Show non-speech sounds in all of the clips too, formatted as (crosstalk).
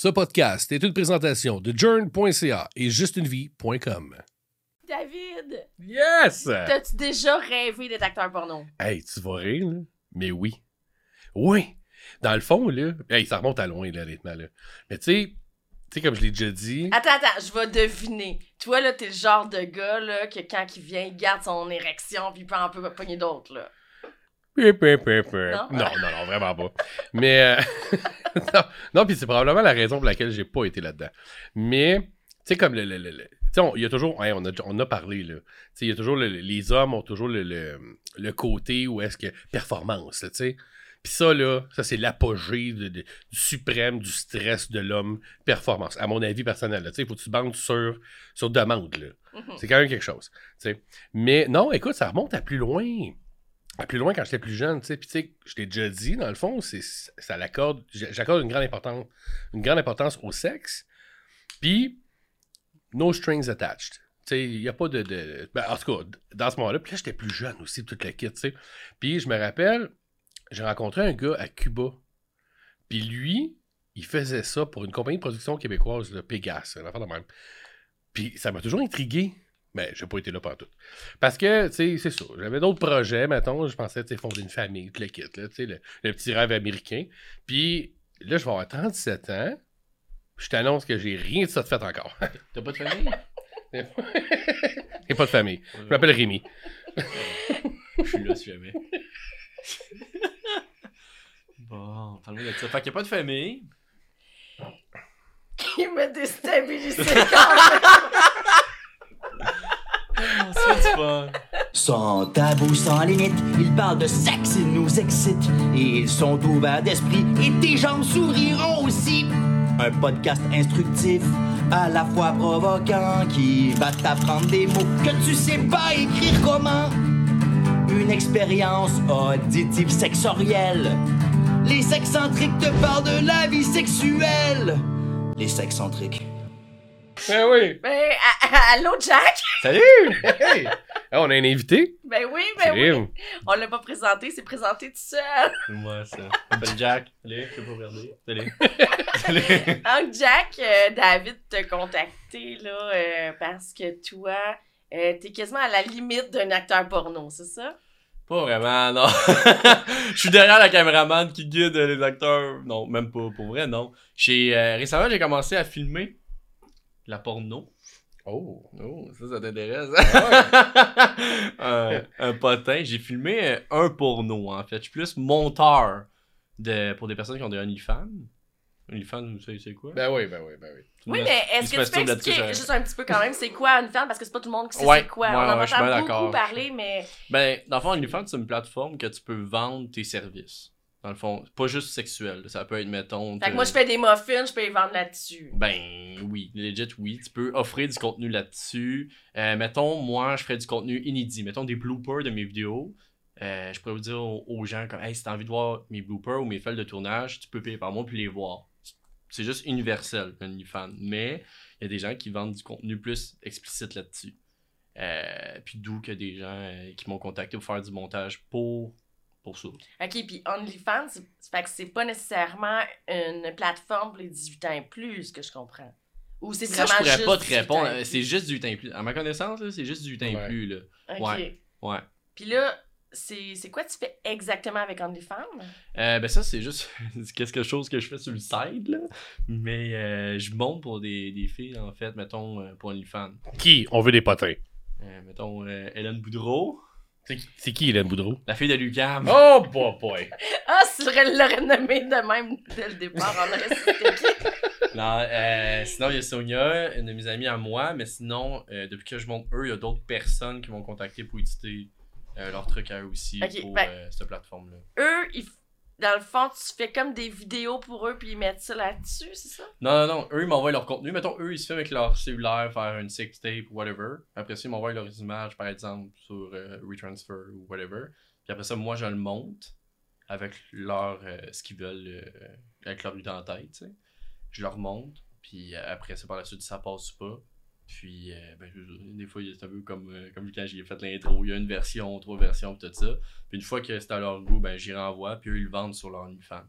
Ce podcast est une présentation de journ.ca et justunevie.com. David, Yes! t'as-tu déjà rêvé d'être acteur porno? Hey, tu vas rire, là? Mais oui. Oui! Dans le fond, là, hey, ça remonte à loin, là, honnêtement, là. Mais tu sais, tu sais, comme je l'ai déjà dit. Attends, attends, je vais deviner. Toi, là, t'es le genre de gars, là, que quand il vient, il garde son érection, puis il peut en peu pogner d'autres, là. Peu, peu, peu, peu. Non? non, non, vraiment pas. Mais, euh, (laughs) non, non puis c'est probablement la raison pour laquelle j'ai pas été là-dedans. Mais, tu sais, comme le. le, le- il y a toujours. hey, on, a, on a parlé, là. Tu sais, il y a toujours. le- les hommes ont toujours le, le, le côté où est-ce que. Performance, là, tu sais. Puis ça, là, ça, c'est l'apogée du suprême du stress de l'homme. Performance, à mon avis personnel. là. Tu sais, il faut que tu bandes sur, sur demande, là. Mhm. C'est quand même quelque chose. tu sais. Mais non, écoute, ça remonte à plus loin. Plus loin quand j'étais plus jeune, tu sais. Puis tu sais, je t'ai déjà dit, dans le fond, c'est ça l'accorde. J'accorde une grande importance, une grande importance au sexe. Puis, no strings attached. Tu sais, il n'y a pas de. de- ben, en tout cas, dans ce moment-là, puis là, j'étais plus jeune aussi, toute la kit, tu sais. Puis, je me rappelle, j'ai rencontré un gars à Cuba. Puis lui, il faisait ça pour une compagnie de production québécoise, le Pégas, une affaire de même. Puis ça m'a toujours intrigué. Mais j'ai pas été là tout. Parce que, tu sais, c'est ça. J'avais d'autres projets, mettons. Je pensais, tu sais, fonder une famille, tout le kit, là, tu sais, le, le petit rêve américain. Puis là, je vais avoir 37 ans. Je t'annonce que j'ai rien de ça de fait encore. (laughs) T'as pas de famille? (laughs) J'ai pas de famille. Je m'appelle Rémi. Je suis là si jamais. (laughs) bon, parle-moi de ça. Fait qu'il n'y a pas de famille. Il m'a déstabilisé quand même. Oh, c'est. Sans tabou, sans limite, ils parlent de sexe, ils nous excitent. Et ils sont ouverts d'esprit, et tes jambes souriront aussi. Un podcast instructif, à la fois provoquant, qui va t'apprendre des mots que tu sais pas écrire comment. Une expérience auditive sexorielle. Les sexcentriques te parlent de la vie sexuelle. Les sexcentriques. Ben oui. Ben, allô, Jack? (laughs) Salut! (laughs) Hey! On a un invité. Ben oui, ben oui. Crime. On l'a pas présenté, c'est présenté tout seul. C'est (laughs) moi, ça. Je m'appelle Jack. Salut, je peux pas regarder. Salut. Salut. Donc, Jack, euh, David t'a contacté, là, euh, parce que toi, euh, t'es quasiment à la limite d'un acteur porno, c'est ça? Pas vraiment, non. Je suis derrière la caméraman qui guide les acteurs. Non, même pas. Pour vrai, non. J'ai, euh, récemment, j'ai commencé à filmer la porno. Oh. Oh, ça, ça t'intéresse? un, (laughs) un potin. J'ai filmé euh, un porno, en fait. Je suis plus monteur de, pour des personnes qui ont des OnlyFans. OnlyFans, vous savez c'est quoi? Ben oui, ben oui, ben oui. Oui, mais est-ce que tu peux expliquer juste un petit peu quand même c'est quoi une fan parce que c'est pas tout le monde qui sait Ouais, c'est quoi. ouais, On en entend beaucoup parler, mais Ben, dans le fond, OnlyFans, c'est une plateforme que tu peux vendre tes services. Dans le fond, pas juste sexuel. Ça peut être, mettons... fait que moi je fais des muffins, je peux les vendre là-dessus. Ben oui, legit oui. Tu peux offrir du contenu là-dessus. Euh, mettons, moi, je ferais du contenu inédit. Mettons des bloopers de mes vidéos. Euh, je pourrais vous dire aux, gens comme Hey, si t'as envie de voir mes bloopers ou mes feuilles de tournage, tu peux payer par mois puis les voir. C'est juste universel, OnlyFans. Mais il y a des gens qui vendent du contenu plus explicite là-dessus. Euh, puis d'où que des gens qui m'ont contacté pour faire du montage pour, pour ça. Ok, puis OnlyFans, fait que c'est pas nécessairement une plateforme pour les 18 ans et plus, ce que je comprends. Ou c'est Ça, vraiment je pourrais juste pas te 18 ans répondre. Euh? C'est juste du 8 ans et plus. À ma connaissance, c'est juste du 8 ans et plus. Là. Ok. Ouais. Ouais. Puis là, c'est quoi tu fais exactement avec OnlyFans? Euh, ben ça, c'est juste (laughs) quelque chose que je fais sur le side, là. Mais euh, je monte pour des, des filles, en fait, mettons, pour OnlyFans. Qui? On veut des potins. Euh, mettons, euh, Hélène Boudreau, C'est qui- Hélène Boudreau? la fille de Lucam. Oh, boy, boy. (laughs) Ah, si je l'aurais nommé de même dès le départ, on aurait su c'était qui. (laughs) Non, euh, sinon, il y a Sonia, une de mes amies à moi, mais sinon, euh, depuis que je monte eux, il y a d'autres personnes qui m'ont contacté pour éditer euh, leurs trucs à eux aussi Ok, pour ben- euh, cette plateforme-là. Eux, ils f- dans le fond, tu fais comme des vidéos pour eux, puis ils mettent ça là-dessus, c'est ça? Non, non, non. Eux, ils m'envoient leur contenu. Mettons, eux, ils se filment avec leur cellulaire, faire une sex tape ou whatever. Après ça, ils m'envoient leurs images, par exemple, sur euh, WeTransfer ou whatever. Puis après ça, moi, je le monte avec leur, euh, ce qu'ils veulent, euh, avec leur idée en tête, tu sais. Je leur monte, puis après ça, par la suite, ça passe ou pas. Puis, euh, ben, des fois, c'est un peu comme, euh, comme quand j'ai fait l'intro. Il y a une version, trois versions, tout ça. Puis une fois que c'est à leur goût, ben, j'y renvoie, puis eux, ils le vendent sur leur OnlyFans.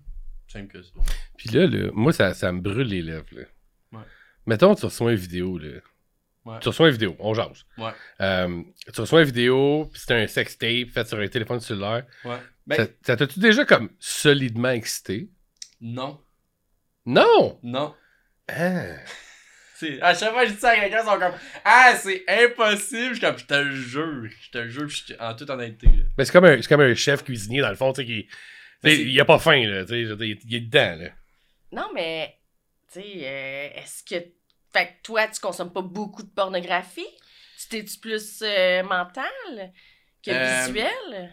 Simple que ça. Puis là, là, moi, ça, ça me brûle les lèvres. Là. Ouais. Mettons, tu reçois une vidéo. Là. Ouais. Tu reçois une vidéo, on jase. Ouais. Euh, tu reçois une vidéo, puis c'est un sextape fait sur un téléphone cellulaire. Ouais. Ben, ça ça t'a-tu déjà comme solidement excité? non. Non! Non. Hein? C'est- à chaque fois que je dis ça à quelqu'un, ils sont comme Ah, c'est impossible. Je suis comme Je te jure. Je te jure. puis je te- en toute honnêteté. là. Mais c'est comme, un- c'est comme un chef cuisinier, dans le fond, tu sais, qui. Il a pas faim, là. tu sais, Il est dedans, là. Non, mais, tu sais, euh, est-ce que. Fait que toi, tu consommes pas beaucoup de pornographie? Tu t'es-tu plus euh, mental que Euh, visuel?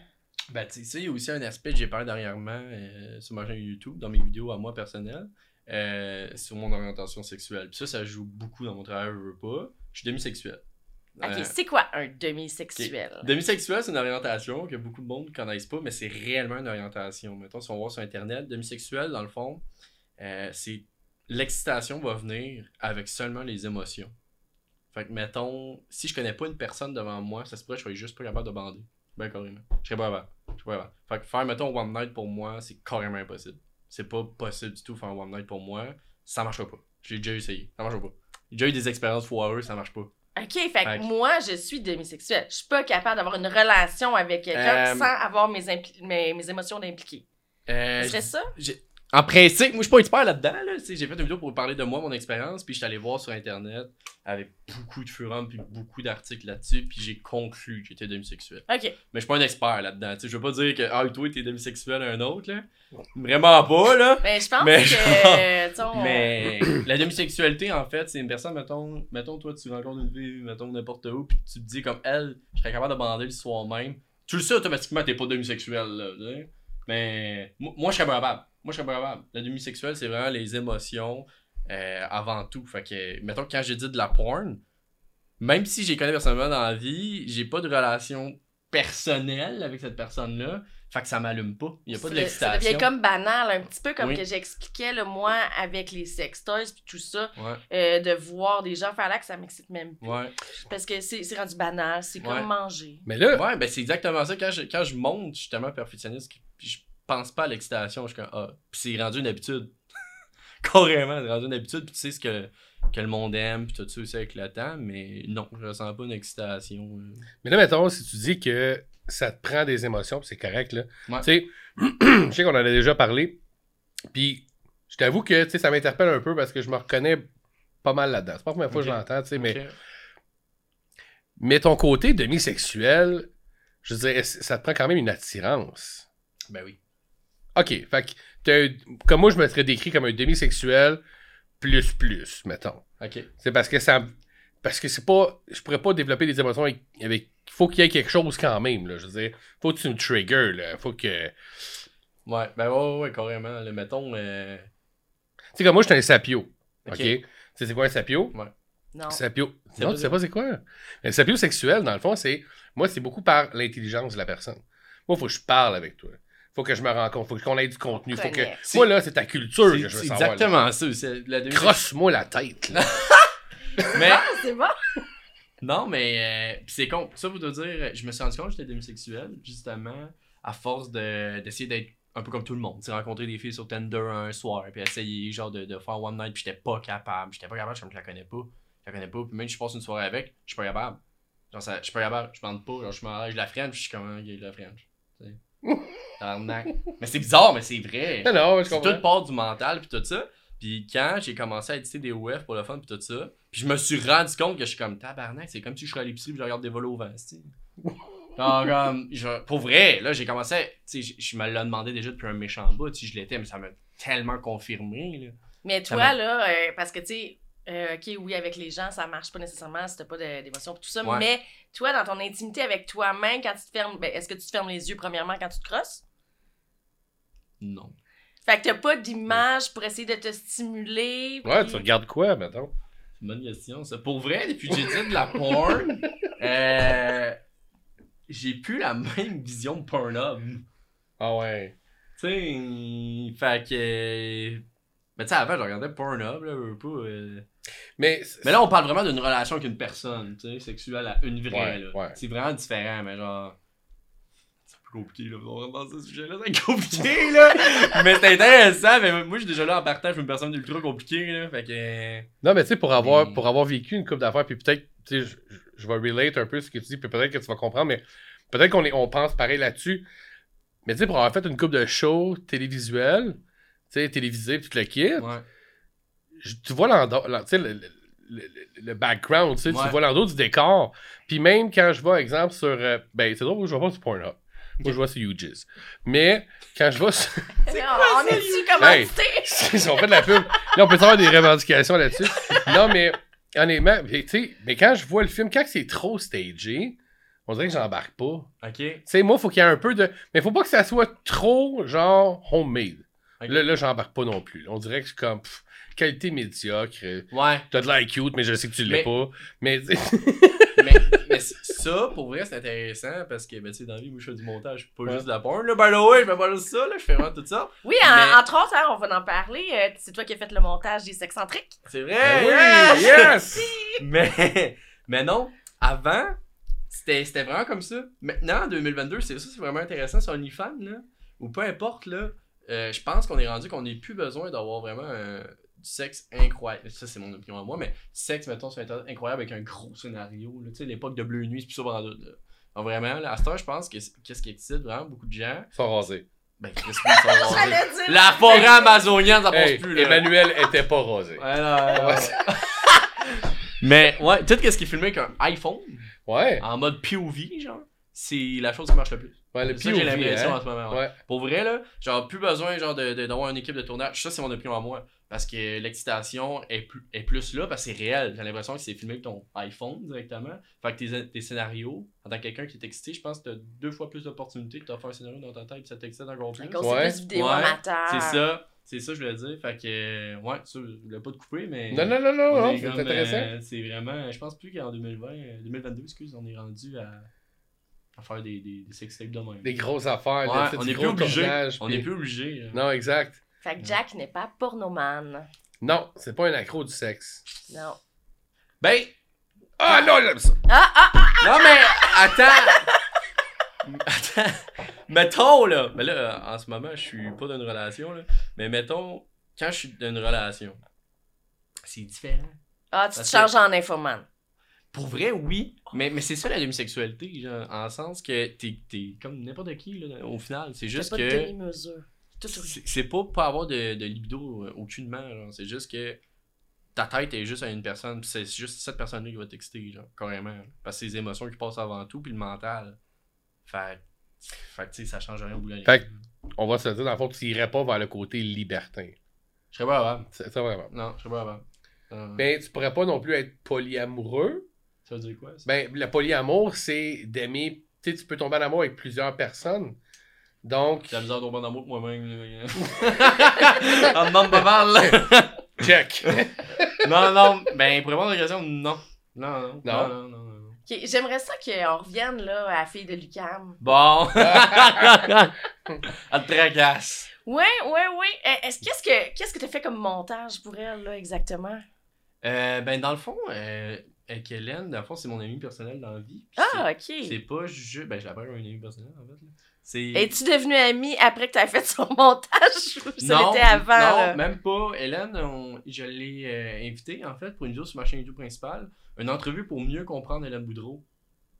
Ben, tu sais, ça, il y a aussi un aspect que j'ai parlé dernièrement euh, sur ma chaîne YouTube, dans mes vidéos à moi personnelles, euh, sur mon orientation sexuelle. Puis ça, ça joue beaucoup dans mon travail, je veux pas. Je suis demisexuel. Ok, Euh, c'est quoi un demi-sexuel? Demisexuel, c'est une orientation que beaucoup de monde ne connaissent pas, mais c'est réellement une orientation. Mettons, si on va sur Internet, demisexuel, dans le fond, euh, c'est l'excitation va venir avec seulement les émotions. Fait que, mettons, si je connais pas une personne devant moi, ça se pourrait que je sois juste pas capable de bander. Ben, carrément. Je serais pas capable. Je serais pas capable. Fait que faire, mettons, one night pour moi, c'est carrément impossible. C'est pas possible du tout faire un one night pour moi. Ça marchera pas. J'ai déjà essayé. Ça marchera pas. J'ai déjà eu des expériences foireuses, ça marche pas. Ok, fait que Fait que- moi, je suis demisexuelle. Je suis pas capable d'avoir une relation avec quelqu'un Euh, sans avoir mes, mes, mes émotions d'impliquer. Euh, Ce serait ça? En principe, moi je suis pas expert là-dedans. Là. Tu sais, J'ai fait une vidéo pour parler de moi, mon expérience, puis je suis allé voir sur internet avec beaucoup de forums puis beaucoup d'articles là-dessus, puis j'ai conclu que j'étais demisexuel. Ok. Mais je suis pas un expert là-dedans. Tu sais, Je veux pas dire que ah, toi t'es demisexuel à un autre là. Vraiment pas là. Mais je pense Mais que. genre- Mais la demisexualité en fait, c'est une personne, mettons, mettons toi tu rencontres une fille, mettons n'importe où, puis tu te dis comme elle, je serais capable de bander le soir même. Tu le sais automatiquement t'es pas demisexuel là. Mais mo- moi je serais pas capable. Moi je serais pas capable. La demisexuelle c'est vraiment les émotions euh, avant tout. Fait que mettons quand j'ai dit de la porn, même si j'ai connais personnellement dans la vie, j'ai pas de relation personnelle avec cette personne-là. Fait que ça m'allume pas. Il y a pas de Ça- Ça l'excitation. devient comme banal, un petit peu comme Oui. que j'expliquais, là, moi, avec les sextoys puis tout ça, Ouais, euh, de voir des gens faire là que ça m'excite même plus. ouais. Parce que c'est c'est rendu banal, c'est Ouais. comme manger. Mais là, Ouais, ben c'est exactement ça. Quand je, quand je monte, je suis tellement perfectionniste puis je pense pas à l'excitation. Je suis comme, ah, puis c'est rendu une habitude. (laughs) Carrément, c'est rendu une habitude. Puis tu sais ce que, que le monde aime, puis tout ça aussi avec le temps, mais non, je ressens pas une excitation. euh. mais là, mettons, si tu dis que ça te prend des émotions, puis c'est correct, là. Ouais. Tu sais, (clears throat) je sais qu'on en a déjà parlé. Puis, je t'avoue que, tu sais, ça m'interpelle un peu parce que je me reconnais pas mal là-dedans. C'est pas la première fois que je l'entends, tu sais, mais, mais ton côté demi-sexuel, je veux dire, ça te prend quand même une attirance? Ben oui. OK, fait que, comme moi, je me serais décrit comme un demi-sexuel plus plus, mettons. Ok. C'est parce que ça. Parce que c'est pas. Je pourrais pas développer des émotions avec. avec- faut qu'il y ait quelque chose quand même, là. Je veux dire, faut que tu me triggers, là. Faut que. Tu Ouais, ben ouais, ouais, ouais, carrément. Le mettons. euh, sais, comme moi, je suis un sapio. OK? Tu sais, c'est quoi un sapio? Non. Sapio. C'est Non, tu sais pas c'est quoi? Un sapio sexuel, dans le fond, c'est. Moi, c'est beaucoup par l'intelligence de la personne. Moi, faut que je parle avec toi. Faut que je me rende compte. Faut qu'on ait du contenu. Faut que. Moi, là, c'est ta culture que C'est je veux c'est savoir. là. exactement ça. c'est La demi- Crosse-moi la tête, là. (laughs) Mais. Ah, c'est bon! (laughs) Non, mais euh, pis c'est con. Ça, vous te dire, je me suis rendu compte que j'étais demisexuel, justement, à force de- d'essayer d'être un peu comme tout le monde. Tu sais, rencontrer des filles sur Tinder un soir, puis essayer, genre, de, de faire one night, puis j'étais pas capable. J'étais pas capable, je me la connais pas. Je la connais pas, puis même si je passe une soirée avec, je suis pas capable. Genre, ça, je suis pas capable, je bande pas, genre, je suis mal à l'aise, je la French, je suis comme un gay de la French. Mais c'est bizarre, mais c'est vrai. Non, non, je C'est comprends. tout part du mental puis tout ça. Puis quand j'ai commencé à éditer des OF pour le fun puis tout ça, puis je me suis rendu compte que je suis comme tabarnak, c'est comme si je serais à l'épicerie puis je regarde des vols au vent. Genre, comme, je- pour vrai, là, j'ai commencé, à- tu sais, je, je me l'ai demandé déjà depuis un méchant bout, si je l'étais, mais ça m'a tellement confirmé, là. Mais Ça toi, m'a- là, euh, parce que, tu sais, euh, OK, oui, avec les gens, ça marche pas nécessairement si t'as pas d'émotion et tout ça, Ouais. mais toi, dans ton intimité avec toi-même, quand tu te fermes, ben, est-ce que tu te fermes les yeux premièrement quand tu te crosses? Non. Fait que t'as pas d'image pour essayer de te stimuler. Ouais, puis- tu regardes quoi, mettons? C'est une bonne question, ça. Pour vrai, depuis que j'ai dit de la porn, (laughs) euh, j'ai plus la même vision de Pornhub. Ah ouais. Tu sais, fait que. Mais tu sais, avant, je regardais Pornhub, là, je veux pas. euh. Mais. Mais là, on parle vraiment d'une relation avec une personne, tu sais, sexuelle à une vraie, Ouais, là. ouais. C'est vraiment différent, mais genre. plus compliqué, là. On rentre dans ce sujet-là, c'est (laughs) compliqué, là. mais c'est intéressant, mais moi, je suis déjà là en partage, je suis une personne ultra compliquée, là. Fait que. Non, mais tu sais, pour avoir, Mais- pour avoir vécu une couple d'affaires, puis peut-être, tu sais, je, vais relate un peu ce que tu dis, puis peut-être que tu vas comprendre, mais peut-être qu'on est- on pense pareil là-dessus. Mais tu sais, pour avoir fait une couple de shows télévisuels, tu sais, télévisés, puis tout le kit, Ouais. Tu vois l'endroit, l'en- tu sais, le, le- le- le background, tu sais, Ouais. tu vois l'endroit du décor. Puis même quand je vais, exemple, sur. euh, ben, c'est drôle, je vais pas sur Pornhub. Moi, je vois sur UGIS. Mais quand je vais sur. (laughs) on est-tu commandité? Ils ont fait de la pub. Là, on peut avoir des revendications là-dessus. Non, mais honnêtement, mais, tu sais, mais quand je vois le film, quand c'est trop stagé, on dirait que j'embarque pas. Ok. Tu sais, moi, faut qu'il y ait un peu de. Mais faut pas que ça soit trop, genre, homemade. Là, là j'embarque pas non plus. On dirait que je suis comme. pff, qualité médiocre. Ouais. T'as de l'air cute, mais je sais que tu l'es Mais- pas. Mais, (laughs) tu sais, mais, mais ça, pour vrai, c'est intéressant parce que, ben, tu sais, dans la vie, moi, je fais du montage, pas Ouais. juste de la porn. Là, ben là, ouais, je fais pas juste ça, là, je fais vraiment tout ça. Oui, en- Mais- entre autres, hein, on va en parler. euh, c'est toi qui as fait le montage des sexcentriques. C'est vrai! Ben oui, yes! Mais, mais non, avant, c'était c'était vraiment comme ça. Maintenant, en 2022, c'est ça, c'est vraiment intéressant sur OnlyFans, là, ou peu importe, là, euh, je pense qu'on est rendu qu'on n'ait plus besoin d'avoir vraiment euh, du sexe incroyable. Ça, c'est mon opinion à moi, mais sexe, mettons, sur Internet incroyable avec un gros scénario. Tu sais, l'époque de Bleu Nuit, c'est plus ça pendant doute, là. Donc, vraiment, là, à ce temps, je pense que c'est- qu'est-ce qui excite vraiment beaucoup de gens, Ils sont rasés. ben, qu'est-ce qu'ils sont rasés. La forêt amazonienne, ça passe Hey, plus, là. Emmanuel était pas rasé. Ouais, non, non, non. (laughs) Mais ouais, tout ce qui est filmé avec un iPhone, Ouais. en mode POV, genre, c'est la chose qui marche le plus. Ouais, le C'est ça j'ai l'impression hein. en ce moment. ouais. Ouais. Pour vrai, là, genre, plus besoin genre de- de- d'avoir une équipe de tournage. Ça, c'est mon opinion à moi. Parce que l'excitation est plus, est plus là, parce que c'est réel. J'ai l'impression que c'est filmé avec ton iPhone directement. Fait que tes, tes scénarios, en tant que quelqu'un qui est excité, je pense que t'as deux fois plus d'opportunités de te faire un scénario dans ta tête et ça t'excite encore plus. Ouais. c'est plus vidéo Ouais, amateur. C'est ça. C'est ça, je voulais dire. Fait que, euh, ouais, ça, je voulais pas te couper, mais. Non, non, non, non, on non, est c'est intéressant. euh, c'est vraiment. Je pense plus qu'en 2020, euh, 2022, excuse, on est rendu à, à faire des, des, des sextapes de même. Des grosses affaires, Ouais, on est gros plus obligé. On puis- n'est plus obligé. euh. Non, exact. Fait que Jack n'est pas pornoman. Non, c'est pas un accro du sexe. Non. Ben, Ah non, là, ça. Ah, ah, ah! non, mais attends. attends. Mettons, là. Ben là, en ce moment, je suis pas dans une relation, là. Mais mettons, quand je suis dans une relation, c'est différent. Ah, tu te que- changes en infoman. Pour vrai, oui. Mais, mais c'est ça la demisexualité, genre, en sens que t'es, t'es comme n'importe qui, là, au final. C'est juste pas de que. demi-mesure. C'est pas pas avoir de, de libido euh, aucunement, genre. C'est juste que ta tête est juste à une personne, pis c'est juste cette personne-là qui va t'exciter, genre, carrément. Parce que c'est les émotions qui passent avant tout, puis le mental. Fait, fait que, tu sais, ça change rien au bout de. Fait que- On va se dire, dans le fond, tu irais pas vers le côté libertin. Je serais pas capable. C'est vraiment. Non, je serais pas capable. Euh, Ben, tu pourrais pas non plus être polyamoureux. ça veut dire quoi, ça? Ben, le polyamour, c'est d'aimer. Tu sais, tu peux tomber en amour avec plusieurs personnes. Donc, J'ai la misère de tomber en amour avec moi-même. là. (laughs) En demande pas mal, là. check. (laughs) Non, non, ben, pour répondre à la question, non. Non, non, Non? non, non, non. J'aimerais ça qu'on revienne là, à la fille de Lucam. Bon. (laughs) Elle te tracasse. Ouais, ouais, ouais. Euh, Est-ce qu'est-ce que qu'est-ce que t'as fait comme montage pour elle là exactement? Euh, ben, dans le fond, euh, avec Hélène, dans le fond, c'est mon ami personnel dans la vie. Ah, ok. C'est pas juste. Ben, je l'appelle un ami personnel, en fait. C'est. Es-tu devenu amie après que t'as fait son (laughs) montage ou ça non, l'était avant non, là? même pas. Hélène, on- je l'ai euh, invitée, en fait, pour une vidéo sur ma chaîne YouTube principale. Une entrevue pour mieux comprendre Hélène Boudreau.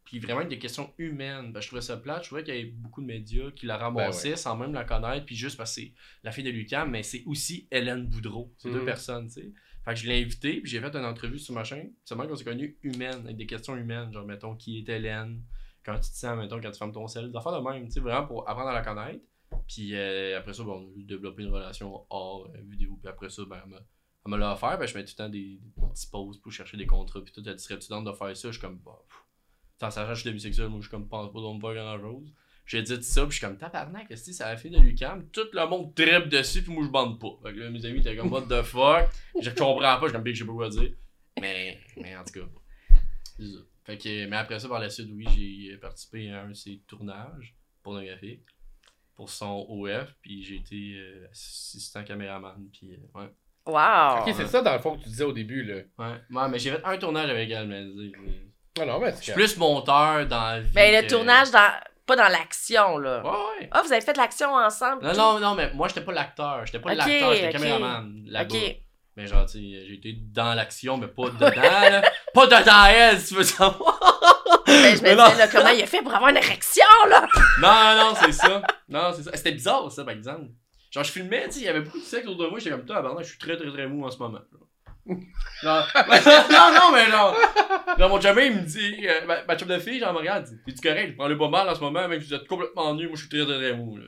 Puis vraiment avec des questions humaines. Ben, je trouvais ça plate. Je trouvais qu'il y avait beaucoup de médias qui la ramassaient sans même la connaître. Puis juste parce que c'est la fille de Lucam, mais c'est aussi Hélène Boudreau. C'est deux Mhm. personnes, tu sais. Fait que je l'ai invitée, puis j'ai fait une entrevue sur ma chaîne. Seulement qu'on s'est connus humaine, avec des questions humaines. Genre, mettons, qui est Hélène Quand tu te sens, mettons, quand tu fermes ton sel. Des affaires de même, tu sais, vraiment pour apprendre à la connaître. Puis euh, après ça, bon, on a développé une relation hors euh, vidéo. Puis après ça, ben, elle me l'a offert. Ben, je mets tout le temps des, petites pauses pour chercher des contrats. Puis tout, elle dit serais-tu de faire ça Je suis comme, bah, pff. Tant ça, je suis demisexuel. Moi, je suis comme, pense pas de me faire grand chose. J'ai dit ça, puis je suis comme, tabarnak, que c'est la fille de Lucam? Tout le monde tripe dessus, puis moi, je bande pas. Fait que là, mes amis étaient comme, what the fuck? Je comprends pas, je suis comme, Big, je sais pas quoi dire. Mais, mais en tout cas, c'est ça. Fait que, mais après ça, par la suite, oui, j'ai participé à un de ses tournages pornographiques pour son OF, puis j'ai été euh, assistant caméraman, puis euh, ouais. Wow! ok, c'est ça, dans le fond, que tu disais au début, là. Ouais, ouais mais j'ai fait un tournage avec elle, mais mais c'est suis plus monteur dans la vie. Ben, le que- tournage dans. Pas dans l'action, là. Ouais, ouais. Ah, vous avez fait de l'action ensemble? Non, non, non, mais moi, j'étais pas l'acteur. J'étais pas l'acteur, j'étais ok. le caméraman là-bas. Ok. Mais genre, tu sais, j'ai été dans l'action, mais pas (laughs) dedans, là. Pas dedans elle, si tu veux savoir. Ben, je me Mais non. disais, là, comment il a fait pour avoir une érection, là? (laughs) Non, non, c'est ça. Non, c'est ça. C'était bizarre, ça, par exemple. Genre, je filmais, tu sais, il y avait beaucoup de sexe autour de moi, j'étais comme, toi, pardon, je suis très, très, très mou en ce moment. Genre, (laughs) non, non, mais genre, genre, mon chum, il me dit, euh, ma, ma chum de fille, genre, me regarde, il dit, correct, prends-le pas mal en ce moment, même si vous êtes complètement nu, moi, je suis très, très, très mou, là.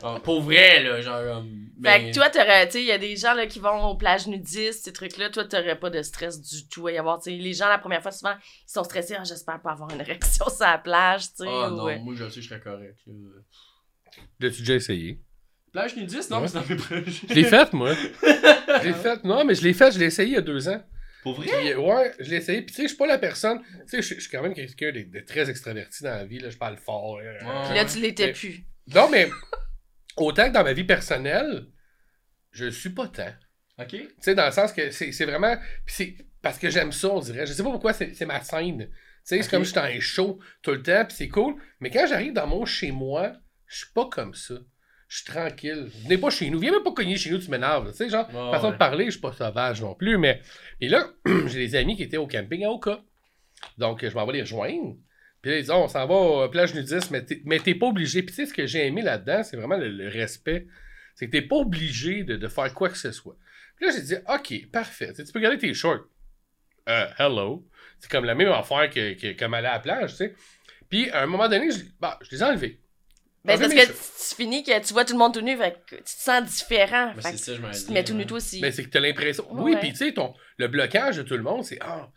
Genre, pour vrai, là, genre, comme, Fait ben, que toi, t'aurais, tu sais, il y a des gens là, qui vont aux plages nudistes, ces trucs-là. Toi, t'aurais pas de stress du tout à y avoir. Tu sais, les gens, la première fois, souvent, ils sont stressés. Ah, j'espère pas avoir une (laughs) érection sur la plage, tu sais. Ah ou, non, euh, moi, je sais, je serais correct, là. L'as-tu déjà essayé? Plage nudiste, non, Ouais. mais c'est dans mes projets. Je l'ai faite, moi. (laughs) Je l'ai faite. Non, mais je l'ai faite, je l'ai essayé il y a deux ans. Pour vrai? Puis, euh, ouais, je l'ai essayé. Puis, tu sais, je suis pas la personne. Tu sais, je suis quand même quelqu'un de, de très extraverti dans la vie. Là. Je parle fort. euh, Puis là, tu l'étais Mais- plus. Non, mais autant que dans ma vie personnelle, je le suis pas tant. Ok. Tu sais, dans le sens que c'est c'est vraiment. Puis c'est parce que j'aime ça, on dirait. Je sais pas pourquoi, c'est c'est ma scène. Tu sais, c'est comme je suis dans les shows tout le temps, puis c'est cool. Mais quand j'arrive dans mon chez moi, je suis pas comme ça. Je suis tranquille. Venez pas chez nous. Viens même pas cogner chez nous, tu m'énerves. Tu sais, genre, façon ouais. de parler, je suis pas sauvage non plus. Mais. Et là, (clears throat) j'ai des amis qui étaient au camping à Oka. Donc, je m'en vais les rejoindre. Puis là, ils disent, Oh, on s'en va à plage nudiste, mais t'es, mais t'es pas obligé. Puis tu sais, ce que j'ai aimé là-dedans, c'est vraiment le, le respect. C'est que t'es pas obligé de, de faire quoi que ce soit. Puis là, j'ai dit, OK, parfait. Tu peux garder tes shorts. Euh, hello. C'est comme la même affaire que, que comme aller à la plage, tu sais. Puis, à un moment donné, je, bah, je les ai enlevés. Ben, parce que tu, finis que tu vois tout le monde tout nu, fait que tu te sens différent. Ben, Fait que ça, je m'en tu te dis, mets tout nu toi aussi. Mais c'est que t'as l'impression. Oui, puis tu sais, ton... le blocage de tout le monde, c'est Ah,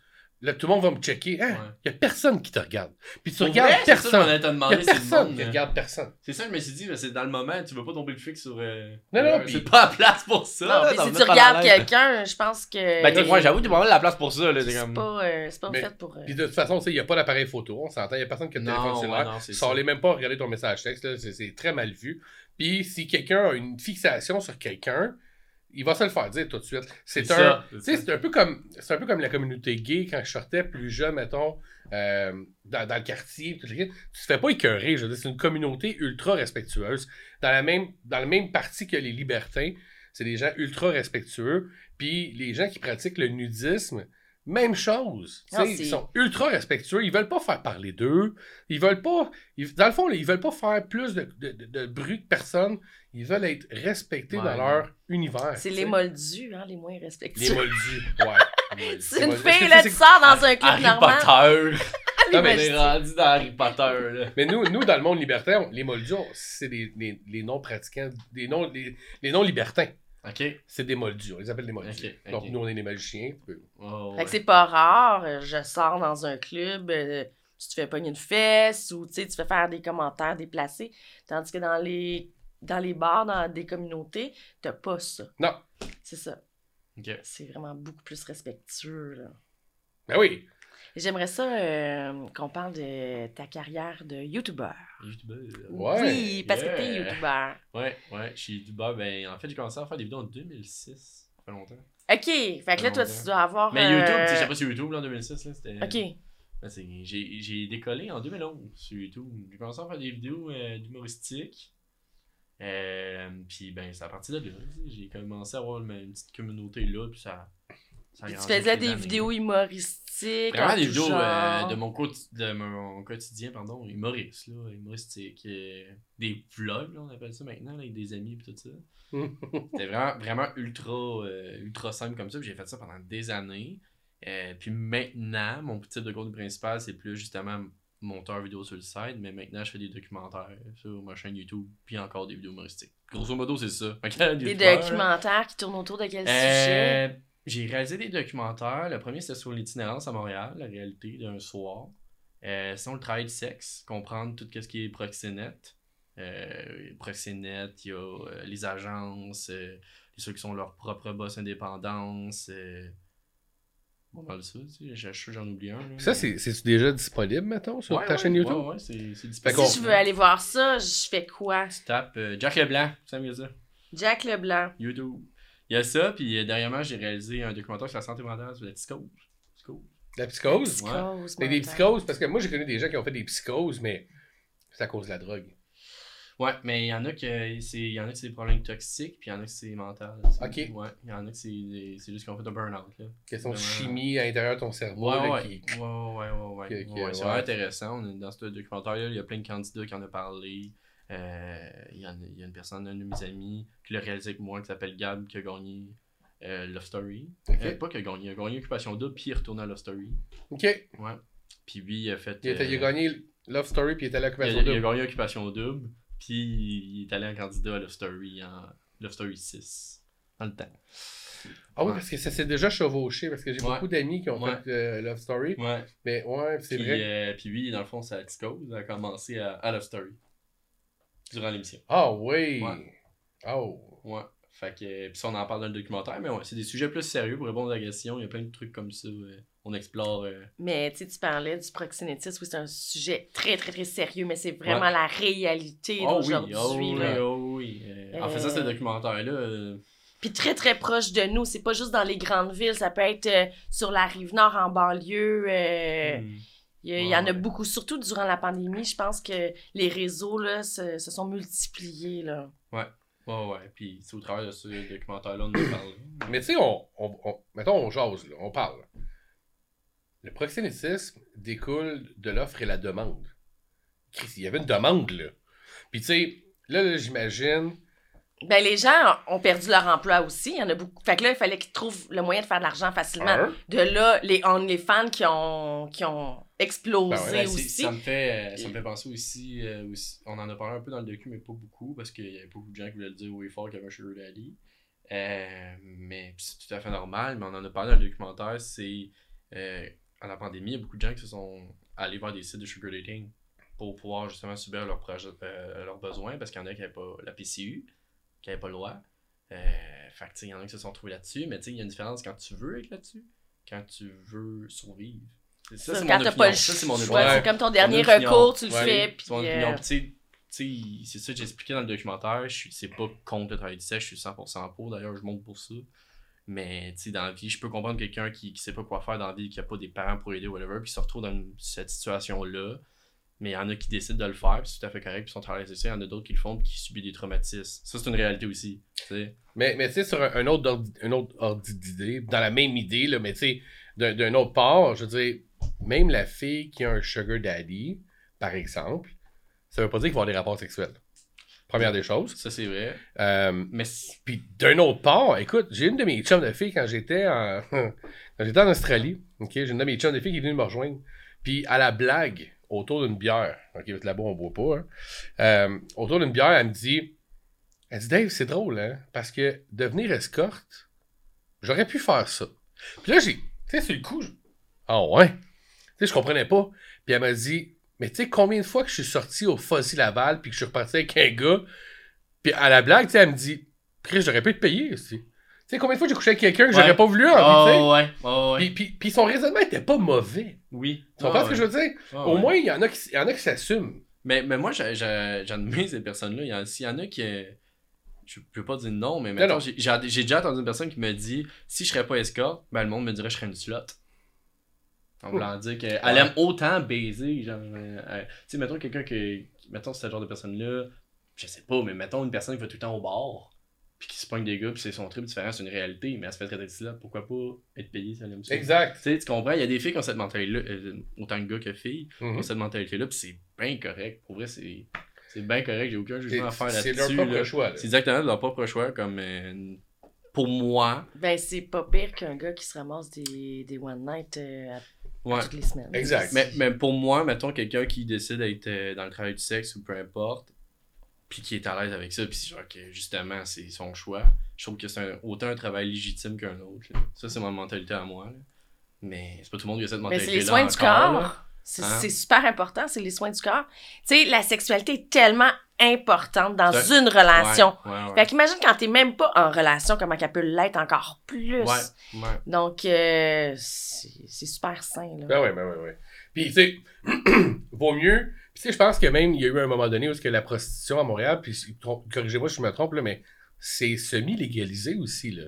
là, tout le monde va me checker. Hein? Ouais. Il y a personne qui te regarde. Puis tu Pour regardes vrai, personne. Il y demander, a le personne qui euh, regarde personne. C'est ça, je me suis dit, mais c'est dans le moment, tu veux pas tomber le fixe sur. euh, Non, non, euh, puis- C'est pas la place pour ça. non, mais si tu regardes quelqu'un, je pense que. Ben, t'es- ouais, j'avoue, t'es pas mal la place pour ça, c'est comme- pas, euh, c'est pas Mais- fait pour. euh, Puis de toute façon, tu sais, il n'y a pas d'appareil photo, on s'entend. Il n'y a personne qui a Non, téléphone ouais, cellulaire. non, c'est Sors ça. les même pas regarder ton message texte, là, c'est, c'est très mal vu. Puis si quelqu'un a une fixation sur quelqu'un, il va se le faire dire tout de suite. C'est, un. c'est un peu comme. C'est un peu comme la communauté gay quand je sortais plus jeune, mettons, euh, dans, dans le quartier. tout le. Tu te fais pas écœurer. Je veux dire, c'est une communauté ultra respectueuse. Dans la même, dans la même partie que les libertins, c'est des gens ultra respectueux. Puis les gens qui pratiquent le nudisme, même chose. Ah, ils sont ultra respectueux. Ils veulent pas faire parler d'eux. Ils veulent pas. ils- dans le fond, ils veulent pas faire plus de, de- de- de bruit que personne. Ils veulent être respectés Ouais, dans leur univers. C'est tu les moldus, hein, les moins Les respectueux. moldus. Ouais. (laughs) C'est une fille, là, tu sors dans un club Harry normal. Potter. (laughs) Non, On mais, est rendu dans Harry Potter, là. mais nous, nous, dans le monde libertaire, on- les moldus, c'est des, les, les non-pratiquants, des non, les, les non-libertins. Ok. C'est des moldus, on les appelle des moldus. Donc nous, on est des magiciens. Fait que c'est pas rare, euh, je sors dans un club, euh, tu te fais pogner une fesse ou tu sais, tu fais faire des commentaires déplacés. Tandis que dans les, dans les bars, dans des communautés, t'as pas ça. Non. C'est ça. C'est vraiment beaucoup plus respectueux. Là. Ben oui. J'aimerais ça euh, qu'on parle de ta carrière de YouTuber. YouTubeur. Ouais, oui, parce que t'es YouTuber. Ouais, ouais, je suis YouTubeur. Ben, en fait, j'ai commencé à faire des vidéos en 2006. Ça fait longtemps. OK, fait que là, toi, tu dois avoir... Mais euh, YouTube, tu sais, j'étais pas sur YouTube là, en 2006. Là, c'était... OK. Ben, c'est- j'ai, j'ai décollé en 2011 sur YouTube. J'ai commencé à faire des vidéos euh, d'humoristiques. Euh, puis ben, c'est à partir de là. J'ai commencé à avoir une, petite communauté là. Puis ça, Puis tu faisais des années. vidéos humoristiques. Vraiment en des vidéos euh, de, mon de mon quotidien, pardon, humoriste, là, humoristique. euh, des vlogs, là, on appelle ça maintenant, là, avec des amis et tout ça. (laughs) C'était vraiment, vraiment ultra, ultra simple comme ça. puis J'ai fait ça pendant des années. Puis maintenant, mon type de contenu principal, c'est plus justement monteur vidéo sur le site. Mais maintenant, je fais des documentaires sur ma chaîne YouTube. Puis encore des vidéos humoristiques. Grosso modo, c'est ça. (laughs) Des documentaires qui tournent autour de quel sujet? euh, j'ai réalisé des documentaires. Le premier, c'était sur l'itinérance à Montréal, la réalité d'un soir. Euh, sinon, le travail de sexe, comprendre tout ce qui est proxénète. Euh, proxénète, il y a euh, les agences, euh, ceux qui sont leurs propres boss indépendance. Euh, bon, mal ça, tu sais, j'en oublie un. là, Ça, mais- c'est, c'est déjà disponible, mettons, sur Ouais, ta ouais, chaîne YouTube? Ouais, ouais, c'est disponible. Si je veux aller voir ça, je fais quoi? Tu tapes euh, Jack Leblanc, ça me ça. Jack Leblanc. YouTube. Il y a ça, puis euh, dernièrement, j'ai réalisé un documentaire sur la santé mentale, sur la psychose. Psychose. La psychose? Psychose. Mais des psychoses, parce que moi, j'ai connu des gens qui ont fait des psychoses, mais c'est à cause de la drogue. Ouais, mais il y en a que c'est des problèmes toxiques, puis il y en a que c'est mental. Ok. Ouais, il y en a que c'est juste qu'on fait un burn-out là. Question de chimie à l'intérieur de ton cerveau. Ouais, là, ouais. qui- ouais, ouais, ouais, ouais, C'est vraiment intéressant. On est dans ce documentaire-là, il y a plein de candidats qui en ont parlé. Euh, il, y en a, il y a une personne, un de mes amis, qui l'a réalisé avec moi, qui s'appelle Gab, qui a gagné euh, Love Story. Ok. Euh, pas qu'il a gagné, il a gagné Occupation 2, puis il est retourné à Love Story. Ok. Ouais. Puis lui, il a fait. Il, a- il a gagné Love Story puis il était à l'occupation il a double. gagné Occupation Double, puis il est allé en candidat à Love Story en Love Story 6. Dans le temps. Ah oui, Ouais. parce que ça s'est déjà chevauché, parce que j'ai Ouais. beaucoup d'amis qui ont Ouais. fait euh, Love Story. Ouais. Mais ouais, c'est vrai. euh, puis lui, dans le fond, sa petite cause a commencé à, à Love Story. Durant l'émission. Ah oui. Ouais. Oh. Ouais. Fait que, euh, puis ça, on en parle dans le documentaire, mais ouais, c'est des sujets plus sérieux pour répondre à la question. Il y a plein de trucs comme ça. euh, on explore. euh, Mais tu sais, tu parlais du proxénétisme, oui, c'est un sujet très, très, très sérieux, mais c'est vraiment Ouais. la réalité Oh oui, d'aujourd'hui. oh oui, là. oh oui. Euh, En faisant ce documentaire-là, euh, Puis très, très proche de nous. C'est pas juste dans les grandes villes, ça peut être sur la rive nord, en banlieue. hmm, Il y, Ouais, en a beaucoup, surtout durant la pandémie. Je pense que les réseaux là, se, se sont multipliés. Là. ouais, ouais. Puis c'est au travers de ce documentaire-là, on en a parlé. Mais tu sais, on, on, on- mettons, on jase, là, on parle. Le proxénétisme découle de l'offre et la demande. Il y avait une demande, là. Puis tu sais, là, là, j'imagine. Ben, les gens ont perdu leur emploi aussi. Il y en a beaucoup. Fait que là, il fallait qu'ils trouvent le moyen de faire de l'argent facilement. un, De là, les OnlyFans qui ont, qui ont explosé Ben ouais, c'est- aussi. ça, me fait, euh, ça me fait penser aussi, euh, aussi- On en a parlé un peu dans le docu, mais pas beaucoup, parce qu'il y avait pas beaucoup de gens qui voulaient le dire oui fort qu'il y avait un Sugar Daddy. Euh, mais c'est tout à fait normal, mais on en a parlé dans le documentaire. C'est. Euh, à la pandémie, il y a beaucoup de gens qui se sont allés vers des sites de Sugar Dating pour pouvoir justement subir leurs euh, leurs besoins, parce qu'il y en a qui n'avaient pas la PCU, qui n'avaient pas le droit. Euh, fait que, tu sais, il y en a qui se sont trouvés là-dessus, mais tu sais, il y a une différence quand tu veux être là-dessus, quand tu veux survivre. Ça, Ça, c'est mon opinion. pas le Ça, c'est mon opinion. c'est comme ton dernier recours, tu le Ouais. fais. Puis, C'est mon euh, opinion. Puis, tu sais- tu sais, c'est ça que j'expliquais dans le documentaire. Je suis- C'est pas contre le travail du sexe, je suis 100% pour. D'ailleurs, je monte pour ça. Mais tu sais, dans la vie, je peux comprendre quelqu'un qui, qui sait pas quoi faire dans la vie, qui a pas des parents pour aider, whatever, puis qui se retrouve dans une- cette situation-là. Mais il y en a qui décident de le faire, puis c'est tout à fait correct, puis son travail c'est ça. Il y en a d'autres qui le font, puis qui subissent des traumatismes. Ça, c'est une réalité aussi. Mais, mais tu sais, sur un, un autre ordi, un autre ordi d'idée, dans la même idée, là, mais tu sais, d'un autre part, je veux dire, même la fille qui a un sugar daddy, par exemple, ça veut pas dire qu'il va avoir des rapports sexuels. Première des choses. Ça, c'est vrai. Euh, Mais Puis d'un autre part, écoute, j'ai une de mes chums de filles quand j'étais en (laughs) quand j'étais en Australie. Ok, j'ai une de mes chums de filles qui est venue me rejoindre. Puis à la blague autour d'une bière, ok, là-bas on boit pas. hein. Euh, autour d'une bière, elle me dit, elle dit Dave, c'est drôle, hein, parce que devenir escorte, j'aurais pu faire ça. Puis là j'ai, tu sais, sur le coup, ah ouais, tu sais, je comprenais pas. Puis elle m'a dit, mais tu sais combien de fois que je suis sorti au Fuzzy Laval puis que je suis reparti avec un gars puis à la blague, tu sais, elle me dit, Chris, j'aurais pu te payer aussi. Tu sais, combien de fois j'ai couché avec quelqu'un que j'aurais pas voulu envie, Oh, ouais. Oh, ouais. Puis, puis, puis son raisonnement était pas mauvais. Oui. Tu comprends ce que je veux dire? Au moins, il y en a qui, il y en a qui s'assument. Mais, mais moi, j'admire ces personnes-là. Il y en- S'il y en a qui. euh, Je peux pas dire non, mais non. j'ai déjà entendu une personne qui me dit si je serais pas escorte, ben le monde me dirait que je serais une slot. En voulant dire qu'elle Ouais. aime autant baiser. Genre, euh, euh, tu sais, mettons quelqu'un qui. Mettons, ce genre de personne-là. Je sais pas, mais mettons une personne qui va tout le temps au bar. Puis qui se pogne des gars, puis c'est son trip différent, c'est une réalité, mais elle se fait traiter de slot. Pourquoi pas être payé si elle aime ça? Exact. Tu sais, tu comprends? Il y a des filles qui ont cette mentalité-là, euh, autant de gars que filles, qui Mhm. ont cette mentalité-là, puis c'est bien correct. Pour vrai, c'est c'est bien correct, j'ai aucun jugement à faire C'est là-dessus. leur propre là. choix. là. C'est exactement leur propre choix, comme euh, pour moi. Ben, c'est pas pire qu'un gars qui se ramasse des, des one night euh, à- Ouais. toutes les semaines. Exact. Mais, mais pour moi, mettons quelqu'un qui décide d'être euh, dans le travail du sexe ou peu importe, puis qui est à l'aise avec ça, puis c'est genre que justement c'est son choix, je trouve que c'est autant un travail légitime qu'un autre. là. Ça, c'est ma mentalité à moi. là. Mais c'est pas tout le monde qui a cette Mais mentalité c'est les soins du corps. C'est Hein? c'est super important, c'est les soins du corps. Tu sais, la sexualité est tellement importante dans C'est- une relation. Ouais, ouais, ouais. Fait qu'imagine quand t'es même pas en relation, comment qu'elle peut l'être encore plus. Ouais, ouais. Donc, euh, c'est c'est super sain, là. Ben ouais, ben ouais, ouais. Puis, tu sais, (clears throat) vaut mieux. Puis, tu sais, je pense que même, il y a eu un moment donné où que la prostitution à Montréal, puis trom- corrigez-moi si je me trompe, là, mais c'est semi-légalisé aussi, là.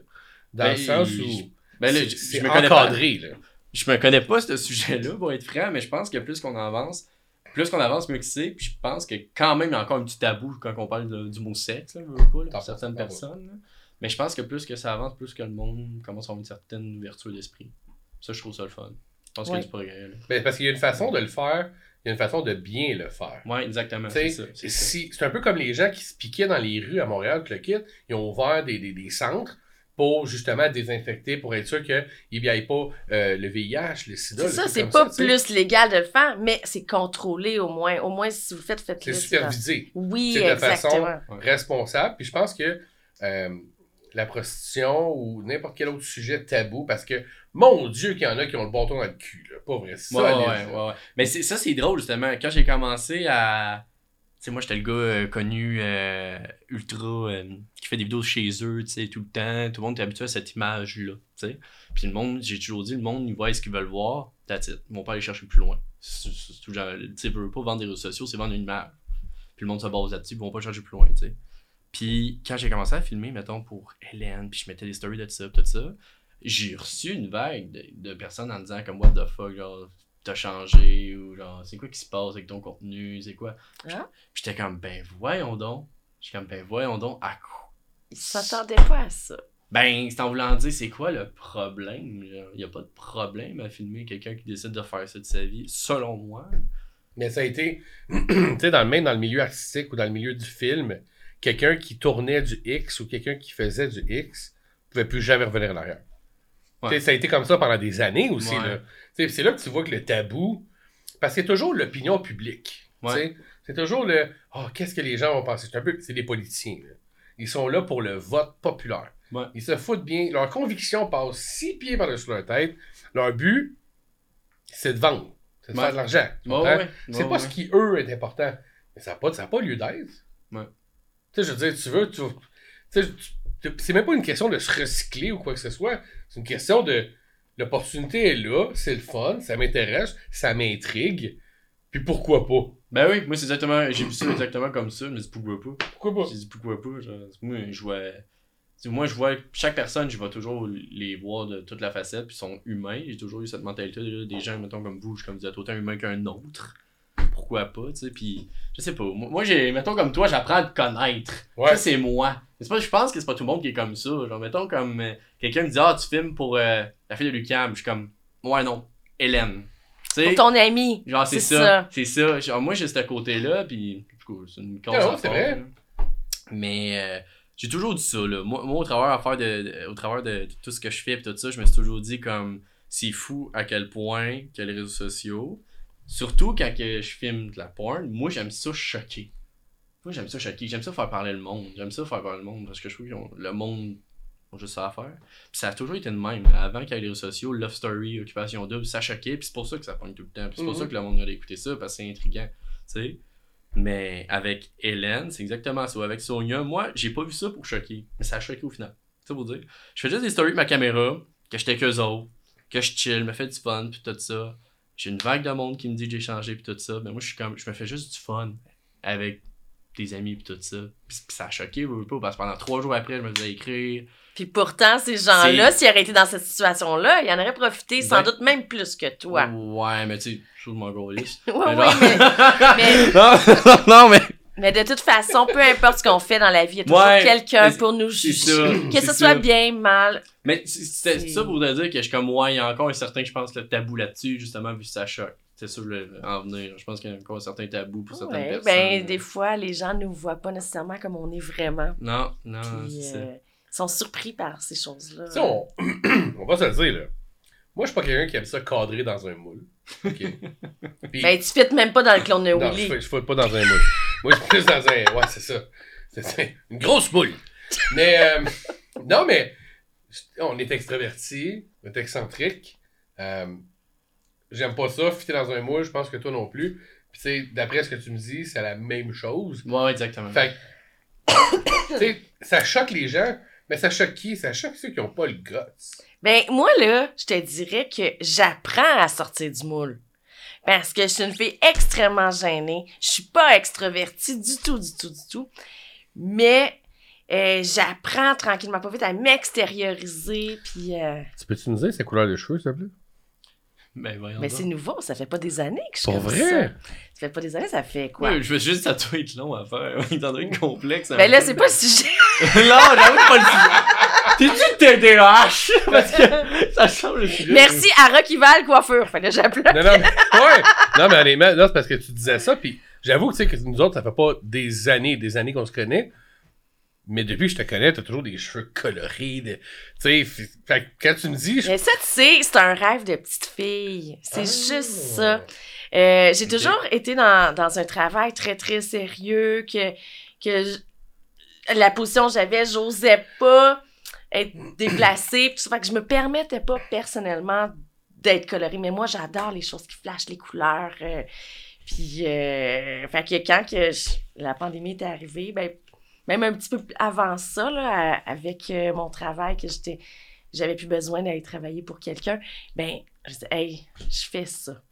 Dans Ben, le sens je- où Ben là, c'est je, c'est je me connais pas. encadré, là. Je me connais pas ce sujet-là, pour être franc, mais je pense que plus qu'on avance, plus qu'on avance, mieux que c'est. Puis je pense que quand même, il y a encore un petit tabou quand on parle de- du mot sexe, là, je veux pas, là, T'en pour certaines personnes. là. Mais je pense que plus que ça avance, plus que le monde commence à avoir une certaine ouverture d'esprit. Ça, je trouve ça le fun. Je pense qu'il y a du progrès. Parce qu'il y a une façon de le faire, il y a une façon de bien le faire. Ouais, exactement. C'est si- un peu comme les gens qui se piquaient dans les rues à Montréal, le kit, ils ont ouvert des, des, des centres pour justement désinfecter, pour être sûr qu'il n'y ait pas euh, le VIH, le sida. C'est ça, c'est pas plus légal de le faire, mais c'est contrôlé au moins. Au moins, si vous faites, faites-le. C'est supervisé. Oui, C'est de. Ouais. responsable. Puis je pense que euh, la prostitution ou n'importe quel autre sujet tabou, parce que mon Dieu qu'il y en a qui ont le bâton dans le cul, là. Pas vrai. Ouais, Ça, ouais, ouais, ouais. Mais c'est, ça, c'est drôle, justement. Quand j'ai commencé à. Sais, moi, j'étais le gars euh, connu, euh, ultra, euh, qui fait des vidéos chez eux, tu sais, tout le temps. Tout le monde est habitué à cette image-là, tu sais. Puis le monde, j'ai toujours dit, le monde, ils voient ce qu'ils veulent voir, that's it. Ils vont pas aller chercher plus loin. Tu sais, veulent pas vendre des réseaux sociaux, c'est vendre une image. Puis le monde se base là-dessus, ils vont pas chercher plus loin, tu sais. Puis quand j'ai commencé à filmer, mettons, pour Hélène, puis je mettais des stories de ça, tout ça, j'ai reçu une vague de, de personnes en disant comme what the fuck, genre t'as changé ou genre c'est quoi qui se passe avec ton contenu, c'est quoi? Puis J'étais comme ben voyons donc. J'étais comme ben voyons donc à quoi. Ils s'attendaient pas à ça. Ben c'est en voulant dire c'est quoi le problème. Il y a pas de problème à filmer quelqu'un qui décide de faire ça de sa vie, selon moi. Mais ça a été, (clears throat) tu sais, dans le même dans le milieu artistique ou dans le milieu du film, quelqu'un qui tournait du X ou quelqu'un qui faisait du X pouvait plus jamais revenir en arrière. Ouais. Ça a été comme ça pendant des années aussi. Ouais. C'est là que tu vois que le tabou, parce que c'est toujours l'opinion publique. Ouais. C'est toujours le Oh, qu'est-ce que les gens vont penser? C'est un peu c'est les politiciens. là. Ils sont là pour le vote populaire. Ils se foutent bien. Leur conviction passe six pieds par-dessus leur tête. Leur but, c'est de vendre. C'est de faire de l'argent. C'est pas ce qui, eux, est important. Mais ça n'a pas, pas lieu d'être. Ouais. Tu sais, je veux dire, tu veux. Tu- c'est même pas une question de se recycler ou quoi que ce soit. C'est une question de. L'opportunité est là, c'est le fun, ça m'intéresse, ça m'intrigue. Puis pourquoi pas? Ben oui, moi c'est exactement. J'ai vu ça exactement comme ça, mais c'est pourquoi pas? Pourquoi pas? J'ai dit pourquoi pas. Genre, moi, je vois. Moi, je vois chaque personne, je vais toujours les voir de toute la facette, puis ils sont humains. J'ai toujours eu cette mentalité là, des gens, mettons, comme vous, je comme vous êtes autant humain qu'un autre. Pourquoi pas, tu sais, puis je sais pas. Moi, j'ai, mettons, comme toi, j'apprends à te connaître. Ouais. Ça, c'est moi. C'est pas, je pense que c'est pas tout le monde qui est comme ça. Genre, mettons, comme euh, quelqu'un me dit, ah, tu filmes pour euh, la fille de Lucam. Je suis comme, ouais, non, Hélène. Tu sais, Pour ton ami. Genre, c'est C'est ça. ça. C'est ça. Genre, moi, j'ai ce côté-là, puis du coup, c'est une cause ouais, à c'est vrai. là. Mais euh, j'ai toujours dit ça, là. Moi, moi, au travers, à faire de, de- au travers de, de tout ce que je fais, pis tout ça, je me suis toujours dit comme, c'est fou à quel point que les réseaux sociaux, surtout quand que je filme de la porn, moi, j'aime ça choquer. Moi, j'aime ça choquer. J'aime ça faire parler le monde. J'aime ça faire parler le monde parce que je trouve que le monde ont juste ça à faire. Puis ça a toujours été de même. Avant qu'il y ait les réseaux sociaux, Love Story, Occupation Double, ça choquait. Puis c'est pour ça que ça pogne tout le temps. Puis c'est pour Mhm. ça que le monde allait écouter ça parce que c'est intriguant. Tu sais? Mais avec Hélène, c'est exactement ça. Avec Sonia, moi, j'ai pas vu ça pour choquer. Mais ça a choqué au final. C'est ça pour dire. Je fais juste des stories avec ma caméra, que j'étais qu'eux autres, que je chill, me fais du fun, puis tout ça. J'ai une vague de monde qui me dit que j'ai changé, puis tout ça. Mais moi, je suis comme, je me fais juste du fun avec des amis, puis tout ça. Puis, ça a choqué, veux pas, parce que pendant trois jours après, je me faisais écrire. Puis pourtant, ces gens-là, C'est- s'ils auraient été dans cette situation-là, ils en auraient profité sans Ben- doute même plus que toi. Ouais, mais tu sais, je trouve mon gros lisse. (laughs) Ouais, Mais genre- mais, mais, (laughs) non, non, mais. Mais de toute façon, peu importe ce qu'on fait dans la vie, il y a toujours Ouais, quelqu'un pour nous juger. ça, que ce ça. soit bien, mal. Mais c'est- ça pour te dire que je suis comme, ouais, il y a encore un certain, je pense, le tabou là-dessus, justement, vu que ça choque. C'est ça, je voulais en venir. Je pense qu'il y a encore un certain tabou pour certaines Ouais, personnes. ben, des fois, les gens ne nous voient pas nécessairement comme on est vraiment. Non, non, Puis, c'est euh, ils sont surpris par ces choses-là. Tu sais, on... (clears throat) on va se le dire, là. Moi, je suis pas quelqu'un qui aime ça cadrer dans un moule. OK? (laughs) Puis- Ben, tu fites même pas dans le clone de non, je Willy. fais, je fais pas dans un moule. Moi, je suis plus dans un. Ouais, c'est ça. C'est ça. Une grosse moule. Mais, euh, non, mais, on est extraverti, on est excentrique. Euh, J'aime pas ça, fitter dans un moule, je pense que toi non plus. Puis, tu sais, d'après ce que tu me dis, c'est la même chose. Ouais, exactement. Fait que, (coughs) tu sais, ça choque les gens, mais ça choque qui? Ça choque ceux qui ont pas le guts. Ben, moi, là, je te dirais que j'apprends à sortir du moule. Parce que je suis une fille extrêmement gênée. Je suis pas extravertie du tout, du tout, du tout. Mais euh, j'apprends tranquillement pas vite à m'extérioriser. Puis, euh, Tu peux-tu nous dire sa couleur de cheveux, s'il te plaît? Ben, voyons. Mais c'est nouveau, ça fait pas des années que je suis vrai? ça. Ça fait pas des années, ça fait quoi? Ouais, je veux juste doit être long à faire. (laughs) Étant donné que complexe. Ben là, (laughs) c'est pas le sujet. non, j'avoue pas (laughs) le sujet. T'es-tu TDAH? (laughs) Parce que ça change le sujet. Merci à Rockyval Coiffure. Fallait que j'appelle. Non, non, mais, ouais. non, mais honnêtement, là, c'est parce que tu disais ça, puis j'avoue, tu sais, que nous autres, ça fait pas des années, des années qu'on se connaît, mais depuis que je te connais, t'as toujours des cheveux colorés, de, tu sais, f- fait que quand tu me dis, je- Mais ça, tu sais, c'est un rêve de petite fille. C'est Ah. juste ça. Euh, j'ai toujours été dans, dans un travail très, très sérieux, que, que je- la position que j'avais, j'osais pas être déplacée. Puis ça fait que je me permettais pas personnellement d'être colorée. Mais moi, j'adore les choses qui flashent, les couleurs. euh, puis, euh, fait que quand que je- la pandémie est arrivée, ben, même un petit peu avant ça, là, avec euh, mon travail, que j'étais j'avais plus besoin d'aller travailler pour quelqu'un, ben, je dis, hey, je fais ça.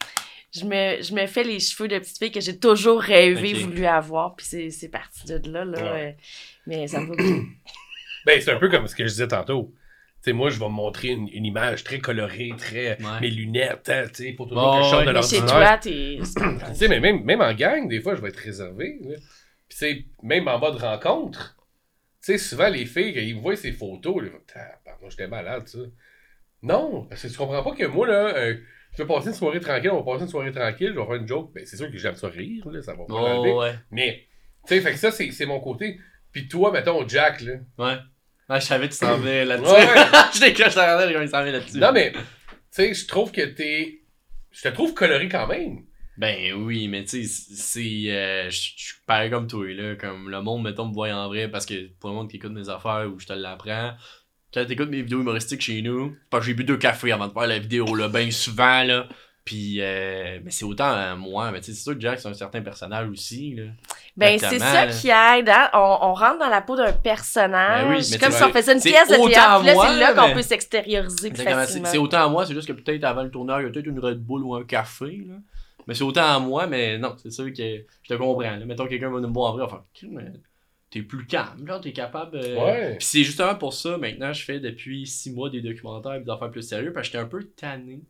Je me, je me fais les cheveux de petite fille que j'ai toujours rêvé, voulu avoir, puis c'est, parti de là, là. Ouais. euh, mais ça me va bien. Ben, c'est un peu comme ce que je disais tantôt. Tu sais, moi, je vais me montrer une, une image très colorée, très. Ouais. Mes lunettes, hein, tu sais, pour toujours Bon, que je sorte de l'ordinaire. (clears throat) Tu sais, mais même, même en gang, des fois, je vais être réservé. là. Puis, tu même en mode rencontre, tu sais, souvent, les filles, quand ils voient ces photos, ils vont moi, j'étais malade, ça. Non, parce que tu comprends pas que moi, là, euh, je vais passer une soirée tranquille, on va passer une soirée tranquille, je vais faire une joke. Ben, c'est sûr que j'aime ça rire, là, ça va pas l'enlever. Oh, ouais. Mais, tu sais, fait que ça, c'est c'est mon côté. Puis toi, mettons, Jack, là. Ouais. Ouais, je savais que tu s'en venais là-dessus. Ouais. (laughs) je t'ai je t'en quand il s'en venait là-dessus. Non, mais, tu sais, je trouve que t'es. Je te trouve coloré quand même. Ben oui, mais tu sais, c'est. euh, Je je suis pareil comme toi, là. Comme le monde, mettons, me voit en vrai parce que pour le monde qui écoute mes affaires ou je te l'apprends. Quand t'écoutes mes vidéos humoristiques chez nous, parce que j'ai bu deux cafés avant de faire la vidéo, là, ben souvent, là. Puis, euh, mais c'est autant à moi, mais tu sais, c'est sûr que Jack, c'est un certain personnage aussi, là. Ben, c'est ça là? qui aide, hein? On, on rentre dans la peau d'un personnage. Ben oui, mais c'est comme si on faisait une pièce de autant théâtre. Là, c'est là qu'on mais- peut s'extérioriser plus C'est facilement. c'est autant à moi, c'est juste que peut-être avant le tourneur, il y a peut-être une Red Bull ou un café, là. Mais c'est autant à moi, mais non, c'est sûr que je te comprends. Là. Mettons quelqu'un va nous voir en vrai, enfin, mais t'es plus calme, là, t'es capable. euh, Ouais. Puis c'est justement pour ça, maintenant, je fais depuis six mois des documentaires et des affaires plus sérieux, parce que j'étais un peu tanné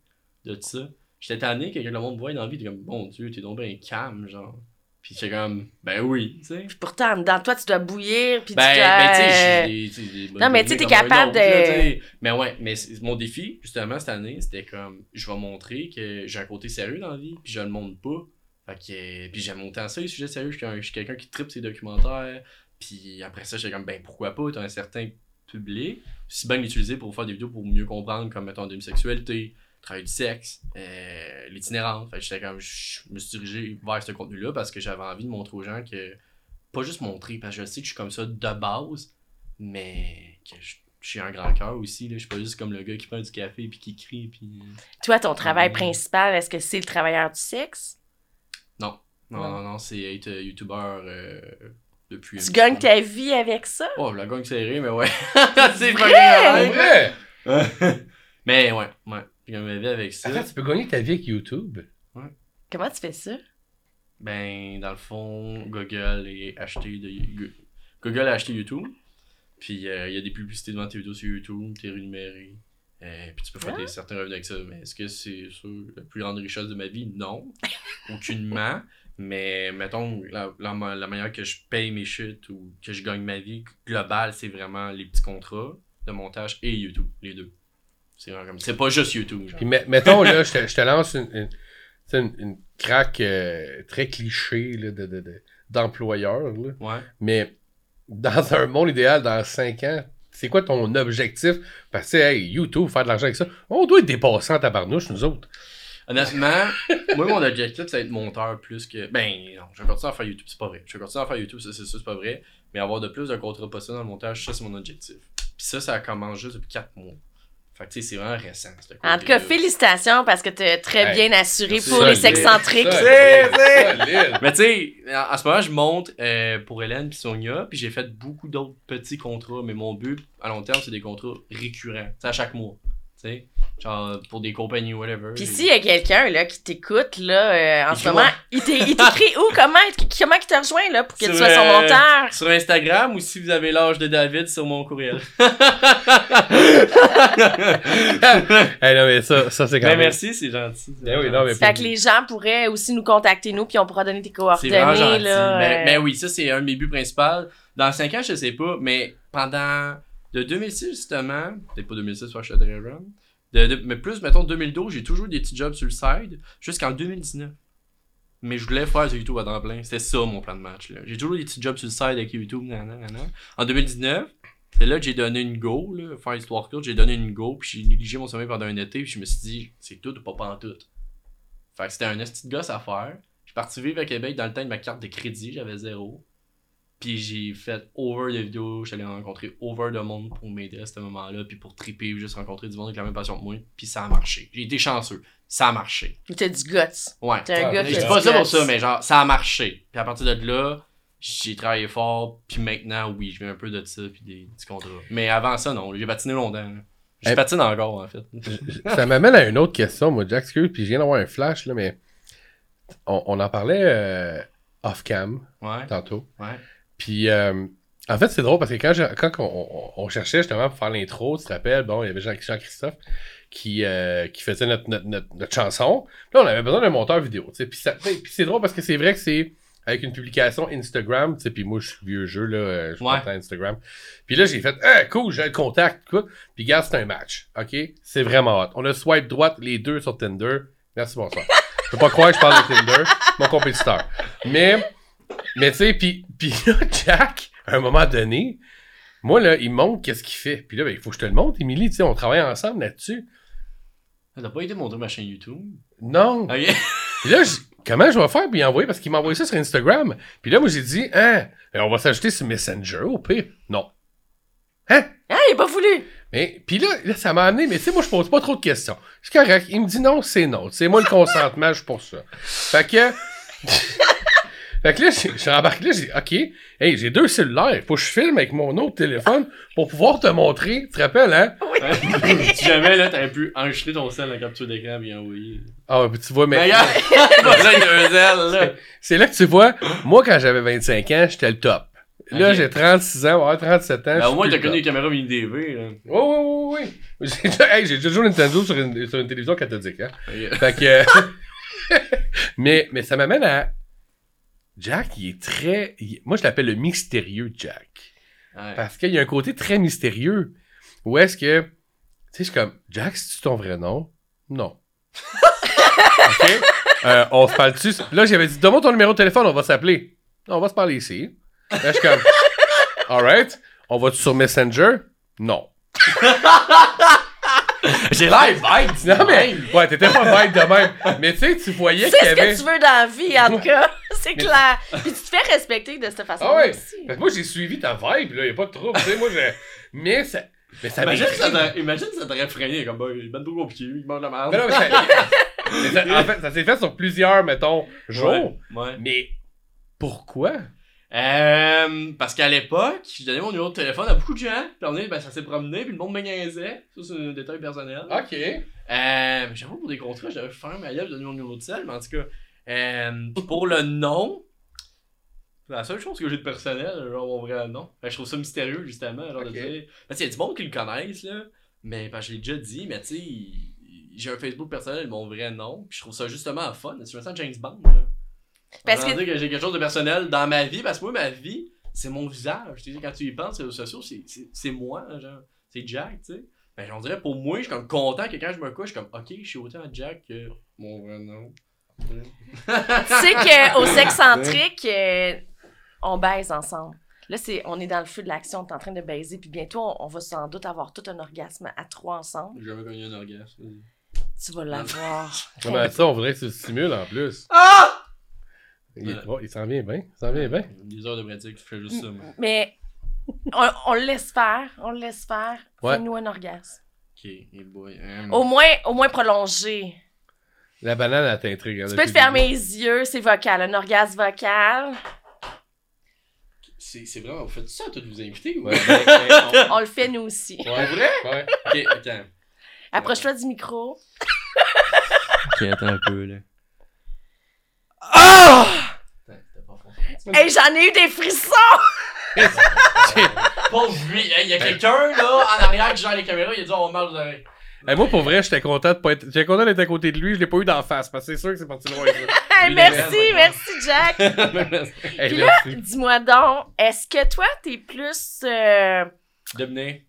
de ça. J'étais tanné que le monde me voit dans la vie, t'es comme, mon dieu, t'es donc bien calme, genre. Puis j'étais comme, ben oui, tu sais. Puis pourtant, dans toi, tu dois bouillir. Puis Ben, tu dois... ben, tu sais, j'ai des- tu sais, Non, mais tu sais, t'es capable autre, de-. Mais ouais, mais c'est- mon défi, justement, cette année, c'était comme, je vais montrer que j'ai un côté sérieux dans la vie, puis je le montre pas. Fait que, puis j'aime autant ça, les sujets sérieux, je suis quelqu'un qui tripe ses documentaires. Puis après ça, j'étais comme, ben pourquoi pas, t'as un certain public. Si bien l'utiliser pour faire des vidéos pour mieux comprendre, comme mettons, l'homosexualité, le travail du sexe, euh, l'itinérance. Fait que j'étais comme, je me suis dirigé vers ce contenu-là parce que j'avais envie de montrer aux gens que, pas juste montrer, parce que je sais que je suis comme ça de base, mais que je, je suis un grand cœur aussi, là. Je suis pas juste comme le gars qui prend du café puis qui crie, puis. Toi, ton travail Mm. principal, est-ce que c'est le travailleur du sexe? Non, non, Non. non, non, c'est être euh, youtubeur euh, depuis. Tu un gagnes ta vie avec ça? Oh, la gagne serrée, mais ouais. (laughs) c'est Vrai? vrai! (laughs) Mais ouais, ouais. Je gagne ma vie avec ça. Attends, tu peux gagner ta vie avec YouTube. Comment tu fais ça? Ben, dans le fond, Google est acheté de Go- Google a acheté YouTube. Puis euh, il y a des publicités devant tes vidéos sur YouTube, t'es rémunéré. Euh, puis tu peux faire Ah. des, certains revenus avec ça. Mais est-ce que c'est sur la plus grande richesse de ma vie? Non. (laughs) Aucunement. Mais mettons, la, la, ma- la manière que je paye mes shit ou que je gagne ma vie globale, c'est vraiment les petits contrats de montage et YouTube, les deux. C'est vraiment comme. C'est pas juste YouTube. genre. Puis met- mettons, là, je te, je te lance une, une, une, une craque euh, très cliché là, de, de, de- d'employeur. là. Ouais. Mais dans un monde idéal, dans 5 ans, c'est quoi ton objectif? Parce que, hey, YouTube, faire de l'argent avec ça, on doit être dépassant à tabarnouche, nous autres. Honnêtement, (laughs) moi, mon objectif, c'est être monteur plus que. Ben, non, je vais continuer à faire YouTube, c'est pas vrai. Je vais continuer à faire YouTube, ça, c'est ça, c'est pas vrai. Mais avoir de plus de contrats possible dans le montage, ça, c'est mon objectif. Puis ça, ça commence juste depuis 4 mois. Fait que, tu sais, c'est vraiment récent. ce En tout cas, félicitations parce que t'es très Hey, bien assuré pour les. Solide, solide. Mais tu sais, en en ce moment, je monte euh, pour Hélène puis Sonia, puis j'ai fait beaucoup d'autres petits contrats, mais mon but à long terme, c'est des contrats récurrents, à chaque mois. Genre, pour des compagnies ou whatever. Puis s'il y a quelqu'un là qui t'écoute là euh, en ce moment, il t'é- il (laughs) t'écrit où comment comment il te rejoint là pour que tu Sur, sois son euh, monteur? Sur Instagram ou si vous avez l'âge de David sur mon courriel. (laughs) (laughs) Eh non, mais ça, ça c'est quand Ben même. merci, c'est gentil. Ben oui, non, mais Fait que les gens pourraient aussi nous contacter nous puis on pourra donner tes coordonnées gentil. là. Ben, euh, ben oui, ça c'est un de mes buts principaux. Dans 5 ans, je sais pas, mais pendant de 2006 justement, peut-être pas 2006 parce que j'étais très jeune, de, mais plus mettons 2012, j'ai toujours des petits jobs sur le side jusqu'en 2019. Mais je voulais faire du YouTube à temps plein. C'était ça mon plan de match. J'ai toujours des petits jobs sur le side avec YouTube. En 2019, c'est là que j'ai donné une go. Là, faire histoire courte, j'ai donné une go. Puis j'ai négligé mon sommeil pendant un été. Puis je me suis dit, c'est tout ou pas pantoute. Fait que c'était un esti gosse à faire. Je suis parti vivre à Québec dans le temps de ma carte de crédit. J'avais zéro. Puis j'ai fait over de vidéos. J'allais rencontrer over de monde pour m'aider à ce moment-là. Puis pour triper, juste rencontrer du monde avec la même passion que moi. Puis ça a marché. J'ai été chanceux. Ça a marché. T'as du guts. Ouais. T'es un Ah, gars Je dis du pas ça pour ça, mais genre, ça a marché. Puis à partir de là, j'ai travaillé fort. Puis maintenant, oui, je viens un peu de ça. Puis des petits contrats. Mais avant ça, non. J'ai patiné longtemps. Je Eh. patine encore, en fait. Ça m'amène à une autre question, moi, Jack, excuse, puis je viens d'avoir un flash, là, mais on, on en parlait euh, off-cam Ouais. tantôt. Ouais. Puis, euh, en fait, c'est drôle parce que quand, je- quand on, on- on cherchait justement pour faire l'intro, tu te rappelles, bon, il y avait Jean- Jean-Christophe qui, euh, qui faisait notre, notre, notre, notre chanson. Là, on avait besoin d'un monteur vidéo, tu sais. Puis, ça- puis c'est drôle parce que c'est vrai que c'est avec une publication Instagram, tu sais, puis moi, je suis vieux jeu, là, euh, je suis Ouais. Instagram. Puis là, j'ai fait, ah, cool, j'ai le contact, quoi. Puis, gars, c'est un match, OK? C'est vraiment hot. On a swipe droite les deux sur Tinder. Merci, bonsoir. Je peux pas croire que je parle de Tinder, mon compétiteur. Mais, mais tu sais, puis, puis là, Jack, à un moment donné, moi, là, il me montre qu'est-ce qu'il fait. Puis là, ben, il faut que je te le montre, Émilie, tu sais, on travaille ensemble là-dessus. T'as pas été montrer ma chaîne YouTube? Non. Ok. (laughs) Puis là, je- comment je vais faire y envoyer? Parce qu'il m'a envoyé ça sur Instagram. Puis là, moi, j'ai dit, hein, ben, on va s'ajouter sur Messenger, au pire. Non. Hein? Ah, il a pas voulu. Mais, puis là, là, ça m'a amené, mais tu sais, moi, je pose pas trop de questions. C'est correct. Il me dit non, c'est non. C'est moi le consentement, je suis pour ça. Fait que. Fait que là, je suis embarqué là, j'ai dit, OK, hey, j'ai deux cellulaires. Faut que je filme avec mon autre téléphone pour pouvoir te montrer. Tu te rappelles, hein? (laughs) si jamais, là, t'aurais pu enregistrer ton sel en capture d'écran et envoyer. Ah, puis tu vois, mais. Mais deux ailes, là. C'est là que tu vois, moi, quand j'avais 25 ans, j'étais le top. Là, j'ai 36 ans, ouais, 37 ans. Ben, au moins, t'as connu le les caméras mini DV, là. Oui, oui, oui, oui. J'ai déjà, hey, j'ai déjà joué Nintendo sur une, sur une télévision cathodique, hein. Fait que. (laughs) mais, mais ça m'amène à. Jack, il est très. il- Moi, je l'appelle le mystérieux Jack. Ouais. Parce qu'il y a un côté très mystérieux. Où est-ce que. Tu sais, je suis comme. Jack, c'est-tu ton vrai nom? Non. (laughs) OK? Euh, on se parle dessus. Là, j'avais dit, donne-moi ton numéro de téléphone, on va s'appeler. Non, on va se parler ici. Là, je suis comme. (laughs) Alright. On va-tu sur Messenger? Non. (laughs) (laughs) J'ai l'air bête, Non, mais. Ouais, t'étais pas bête de même. Mais tu sais, tu voyais C'est qu'il y ce avait. que tu veux dans la vie, en tout cas. (laughs) C'est Mais- clair. Puis tu te fais respecter de cette façon Ah ouais. aussi. Moi, j'ai suivi ta vibe, là. Y a pas de trouble. Tu sais, moi, je. (laughs) Mais ça. Mais ça Imagine ça imagine ça t'aurait freiné comme bah, il ben trop compliqué, il mange la merde. Mais non, mais ça- mais ça- en fait, ça s'est fait sur plusieurs, mettons, jours. Ouais. ouais. Mais pourquoi? Euh, parce qu'à l'époque, je donnais mon numéro de téléphone à beaucoup de gens. Puis on est, ben, ça s'est promené, puis le monde me niaisait. Ça, c'est un détail personnel. Ok. Euh, j'avoue, pour des contrats, j'avais fait ma gueule, donner mon numéro de sel, mais en tout cas, euh, pour le nom, c'est la seule chose que j'ai de personnel, genre mon vrai nom. Que je trouve ça mystérieux, justement, genre de dire. Qu'il y a du monde qui le connaissent, là, mais que je l'ai déjà dit, mais tu sais, il- j'ai un Facebook personnel, mon vrai nom, puis je trouve ça justement fun. Je me sens James Bond, là. Parce que- que... j'ai quelque chose de personnel dans ma vie, parce que moi, ma vie, c'est mon visage. Tu sais, quand tu y penses, les réseaux sociaux, c'est- moi, genre. C'est Jack, tu sais. Ben, j'en dirais, pour moi, je suis comme content que quand je me couche, je suis comme, ok, je suis autant Jack que mon vrai nom. Tu sais qu'au sexcentrique, euh, on baise ensemble. Là, c'est, on est dans le feu de l'action, on est en train de baiser, puis bientôt, on, on va sans doute avoir tout un orgasme à trois ensemble. J'ai jamais connu un orgasme. Tu vas l'avoir. Ouais, mais ça, on voudrait que tu le stimules en plus. Ah! Il, est- oh, il s'en vient bien. Il s'en vient bien. Des heures de pratique, je fais juste ça. Mais on, on le laisse faire, on le laisse faire. (laughs) Ouais. Fais-nous un orgasme. Ok, boy. hein. Au moins, au moins prolongé. La banane, elle t'intrigue. Tu peux te fermer les yeux, c'est vocal, un orgasme vocal. C'est c'est vraiment, vous faites ça à tous vos invités Ouais, (laughs) ben, (laughs) On le fait nous aussi. Ouais, vrai? ouais. Ok, attends. Approche-toi du micro. Ok, attends un peu, là. Ah! Attends, c'était pas fort. Hey, j'en ai eu des frissons! (laughs) Pauvre lui, il y a quelqu'un, là, en arrière qui gère les caméras, il a dit, on marche vous oreilles. Hey, moi, pour vrai, j'étais content de pas être. J'étais content d'être à côté de lui, je l'ai pas eu d'en face, parce que c'est sûr que c'est parti loin. (laughs) Lui, merci, merci, Jack. (laughs) Hey, Puis là, merci. dis-moi donc, est-ce que toi, t'es plus. euh, Dominer.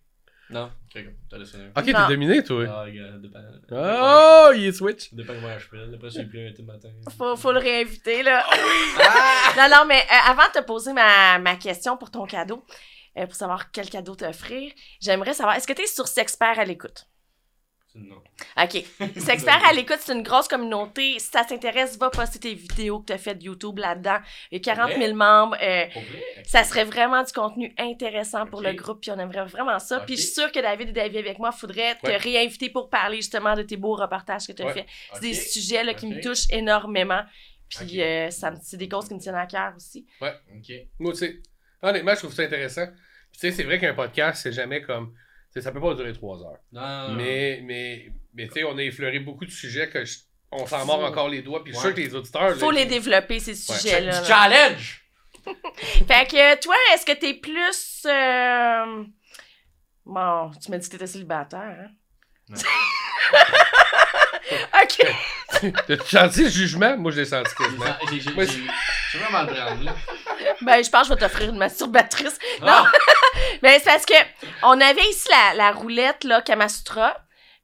Non, ok, t'as laissé un. Ok, Non. t'es dominé, toi. Ah, regarde. Oh, il est switch. Dépend comment je fais. Après, j'ai plus un tout matin. faut, faut le réinviter, là. Ah! (laughs) non, non, mais euh, avant de te poser ma, ma question pour ton cadeau, euh, pour savoir quel cadeau t'offrir, j'aimerais savoir, est-ce que t'es sur Sexpert à l'écoute? Non. OK. (laughs) Sexpert à l'écoute, c'est une grosse communauté. Si ça t'intéresse, va poster tes vidéos que t'as faites YouTube là-dedans. Il y a 40 000 membres. euh, ça serait vraiment du contenu intéressant pour le groupe, puis on aimerait vraiment ça. Puis je suis sûre que David et David avec moi, faudrait te Ouais. réinviter pour parler justement de tes beaux reportages que tu as Ouais. fait. C'est des sujets là, qui me touchent énormément. Puis euh, c'est des causes qui me tiennent à cœur aussi. Ok. Moi, tu sais, honnêtement, je trouve ça intéressant. Puis, tu sais, c'est vrai qu'un podcast, c'est jamais comme. Ça peut pas durer trois heures. Non. Mais, mais, mais tu sais, on a effleuré beaucoup de sujets que je- on s'en mord encore les doigts. Puis, je suis sûr que les auditeurs. Faut là, les développer, ces sujets-là. là. challenge! (laughs) Fait que toi, est-ce que t'es plus. euh, Bon, tu m'as dit que t'étais célibataire, hein? Non. (laughs) ok. (laughs) T'as-tu senti le jugement? Moi, je l'ai senti quasiment. J'ai vraiment le. Ben, je pense que je vais t'offrir une masturbatrice. Ah! (laughs) Ben, c'est parce que on avait ici la, la roulette, là, Kamasutra.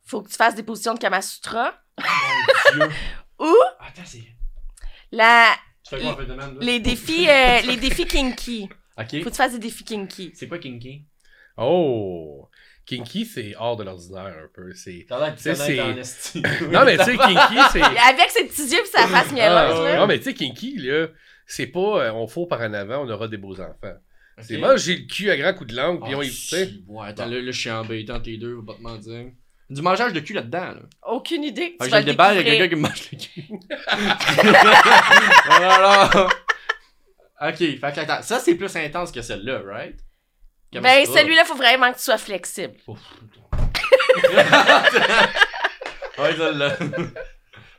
Faut que tu fasses des positions de Kamasutra. (laughs) Dieu. Ou Attends, c'est. la, Tu fais quoi là? les défis, euh, les défis kinky. Ok. Faut que tu fasses des défis kinky. C'est quoi Kinky? Oh! Kinky, c'est hors de l'ordinaire un peu. C'est. T'as l'air. Non, mais tu sais, Kinky, c'est. (laughs) Avec ses petits yeux pis sa face mielleuse, Ah, là. non, mais tu sais, Kinky, là, c'est pas euh, on faut par en avant, on aura des beaux enfants. C'est moi, j'ai le cul à grand coup de langue, puis Ah, on y. Tu sais. si, Ouais, attends, là, là, je suis embêté entre les deux, faut pas te mentir. Du mangeage de cul là-dedans, là. Aucune idée. Ah, Tu j'ai vas le le débat, il y a découvrir. quelqu'un qui me mange le cul. (laughs) voilà. Ok, fait que attends, ça c'est plus intense que celle-là, right? Ben, celui-là, faut vraiment que tu sois flexible. Ouf. (laughs) ouais, celle-là.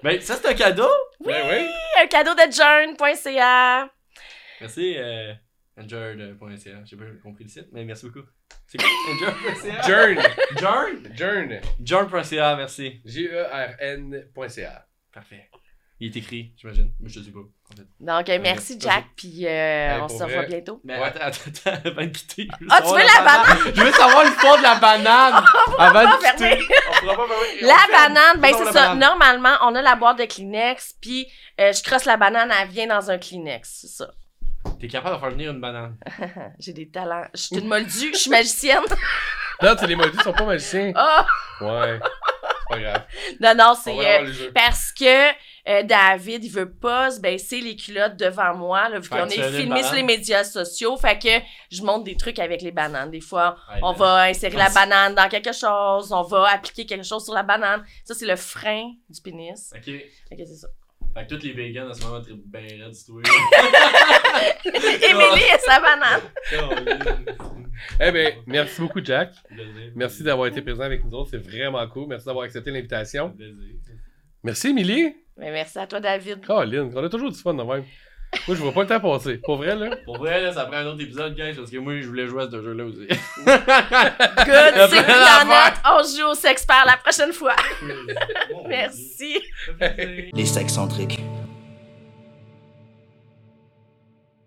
Ben, ça c'est un cadeau. Ben oui. Un cadeau de journ.ca. Merci, euh, enjoy.ca. J'ai pas compris le site, mais merci beaucoup. C'est quoi? (laughs) Jern. Journ? Jern. Journ.ca, merci. E G-E-R-N.ca. Parfait. Il est écrit, j'imagine. Mais je te dis pas, en fait. Donc, euh, merci. Jack, puis euh, Hey, on se revoit vrai. bientôt. Mais Ouais. attends, attends, attends, avant de quitter. Ah, tu veux la banane? Je veux savoir l'histoire de la banane! (laughs) avant de quitter. fermer. On pourra pas fermer. La banane, ben c'est ça. banane. Normalement, on a la boîte de Kleenex, puis euh, je crosse la banane, elle vient dans un Kleenex, c'est ça. T'es capable de faire venir une banane. (laughs) J'ai des talents. Je suis une moldue, je suis magicienne. (laughs) Non, tu sais, les maudits sont pas magiciens. Oh! Ouais. C'est pas grave. Non, non, On c'est euh, le parce que euh, David, il veut pas se baisser les culottes devant moi, là, vu qu'on est filmé sur les médias sociaux. Fait que je montre des trucs avec les bananes. Des fois, Ouais, on ben, va insérer la banane dans quelque chose, on va appliquer quelque chose sur la banane. Ça, c'est le frein du pénis. Ok. Fait que c'est ça. Fait que tous les vegans en ce moment trippent bien raide du tout. (laughs) Émilie et sa banane. Eh ben, merci beaucoup, Jack. Merci d'avoir été présent avec nous autres. C'est vraiment cool. Merci d'avoir accepté l'invitation. Merci, Émilie. Mais merci à toi, David. Caroline, on a toujours du fun de même. Moi, je vois pas le temps passer. Pour vrai, là. Pour vrai, là, ça prend un autre épisode, guys, parce que moi, je voulais jouer à ce jeu-là aussi. (laughs) Good, c'est note. On joue au sexpert la prochaine fois. (laughs) Merci. Les sexcentriques.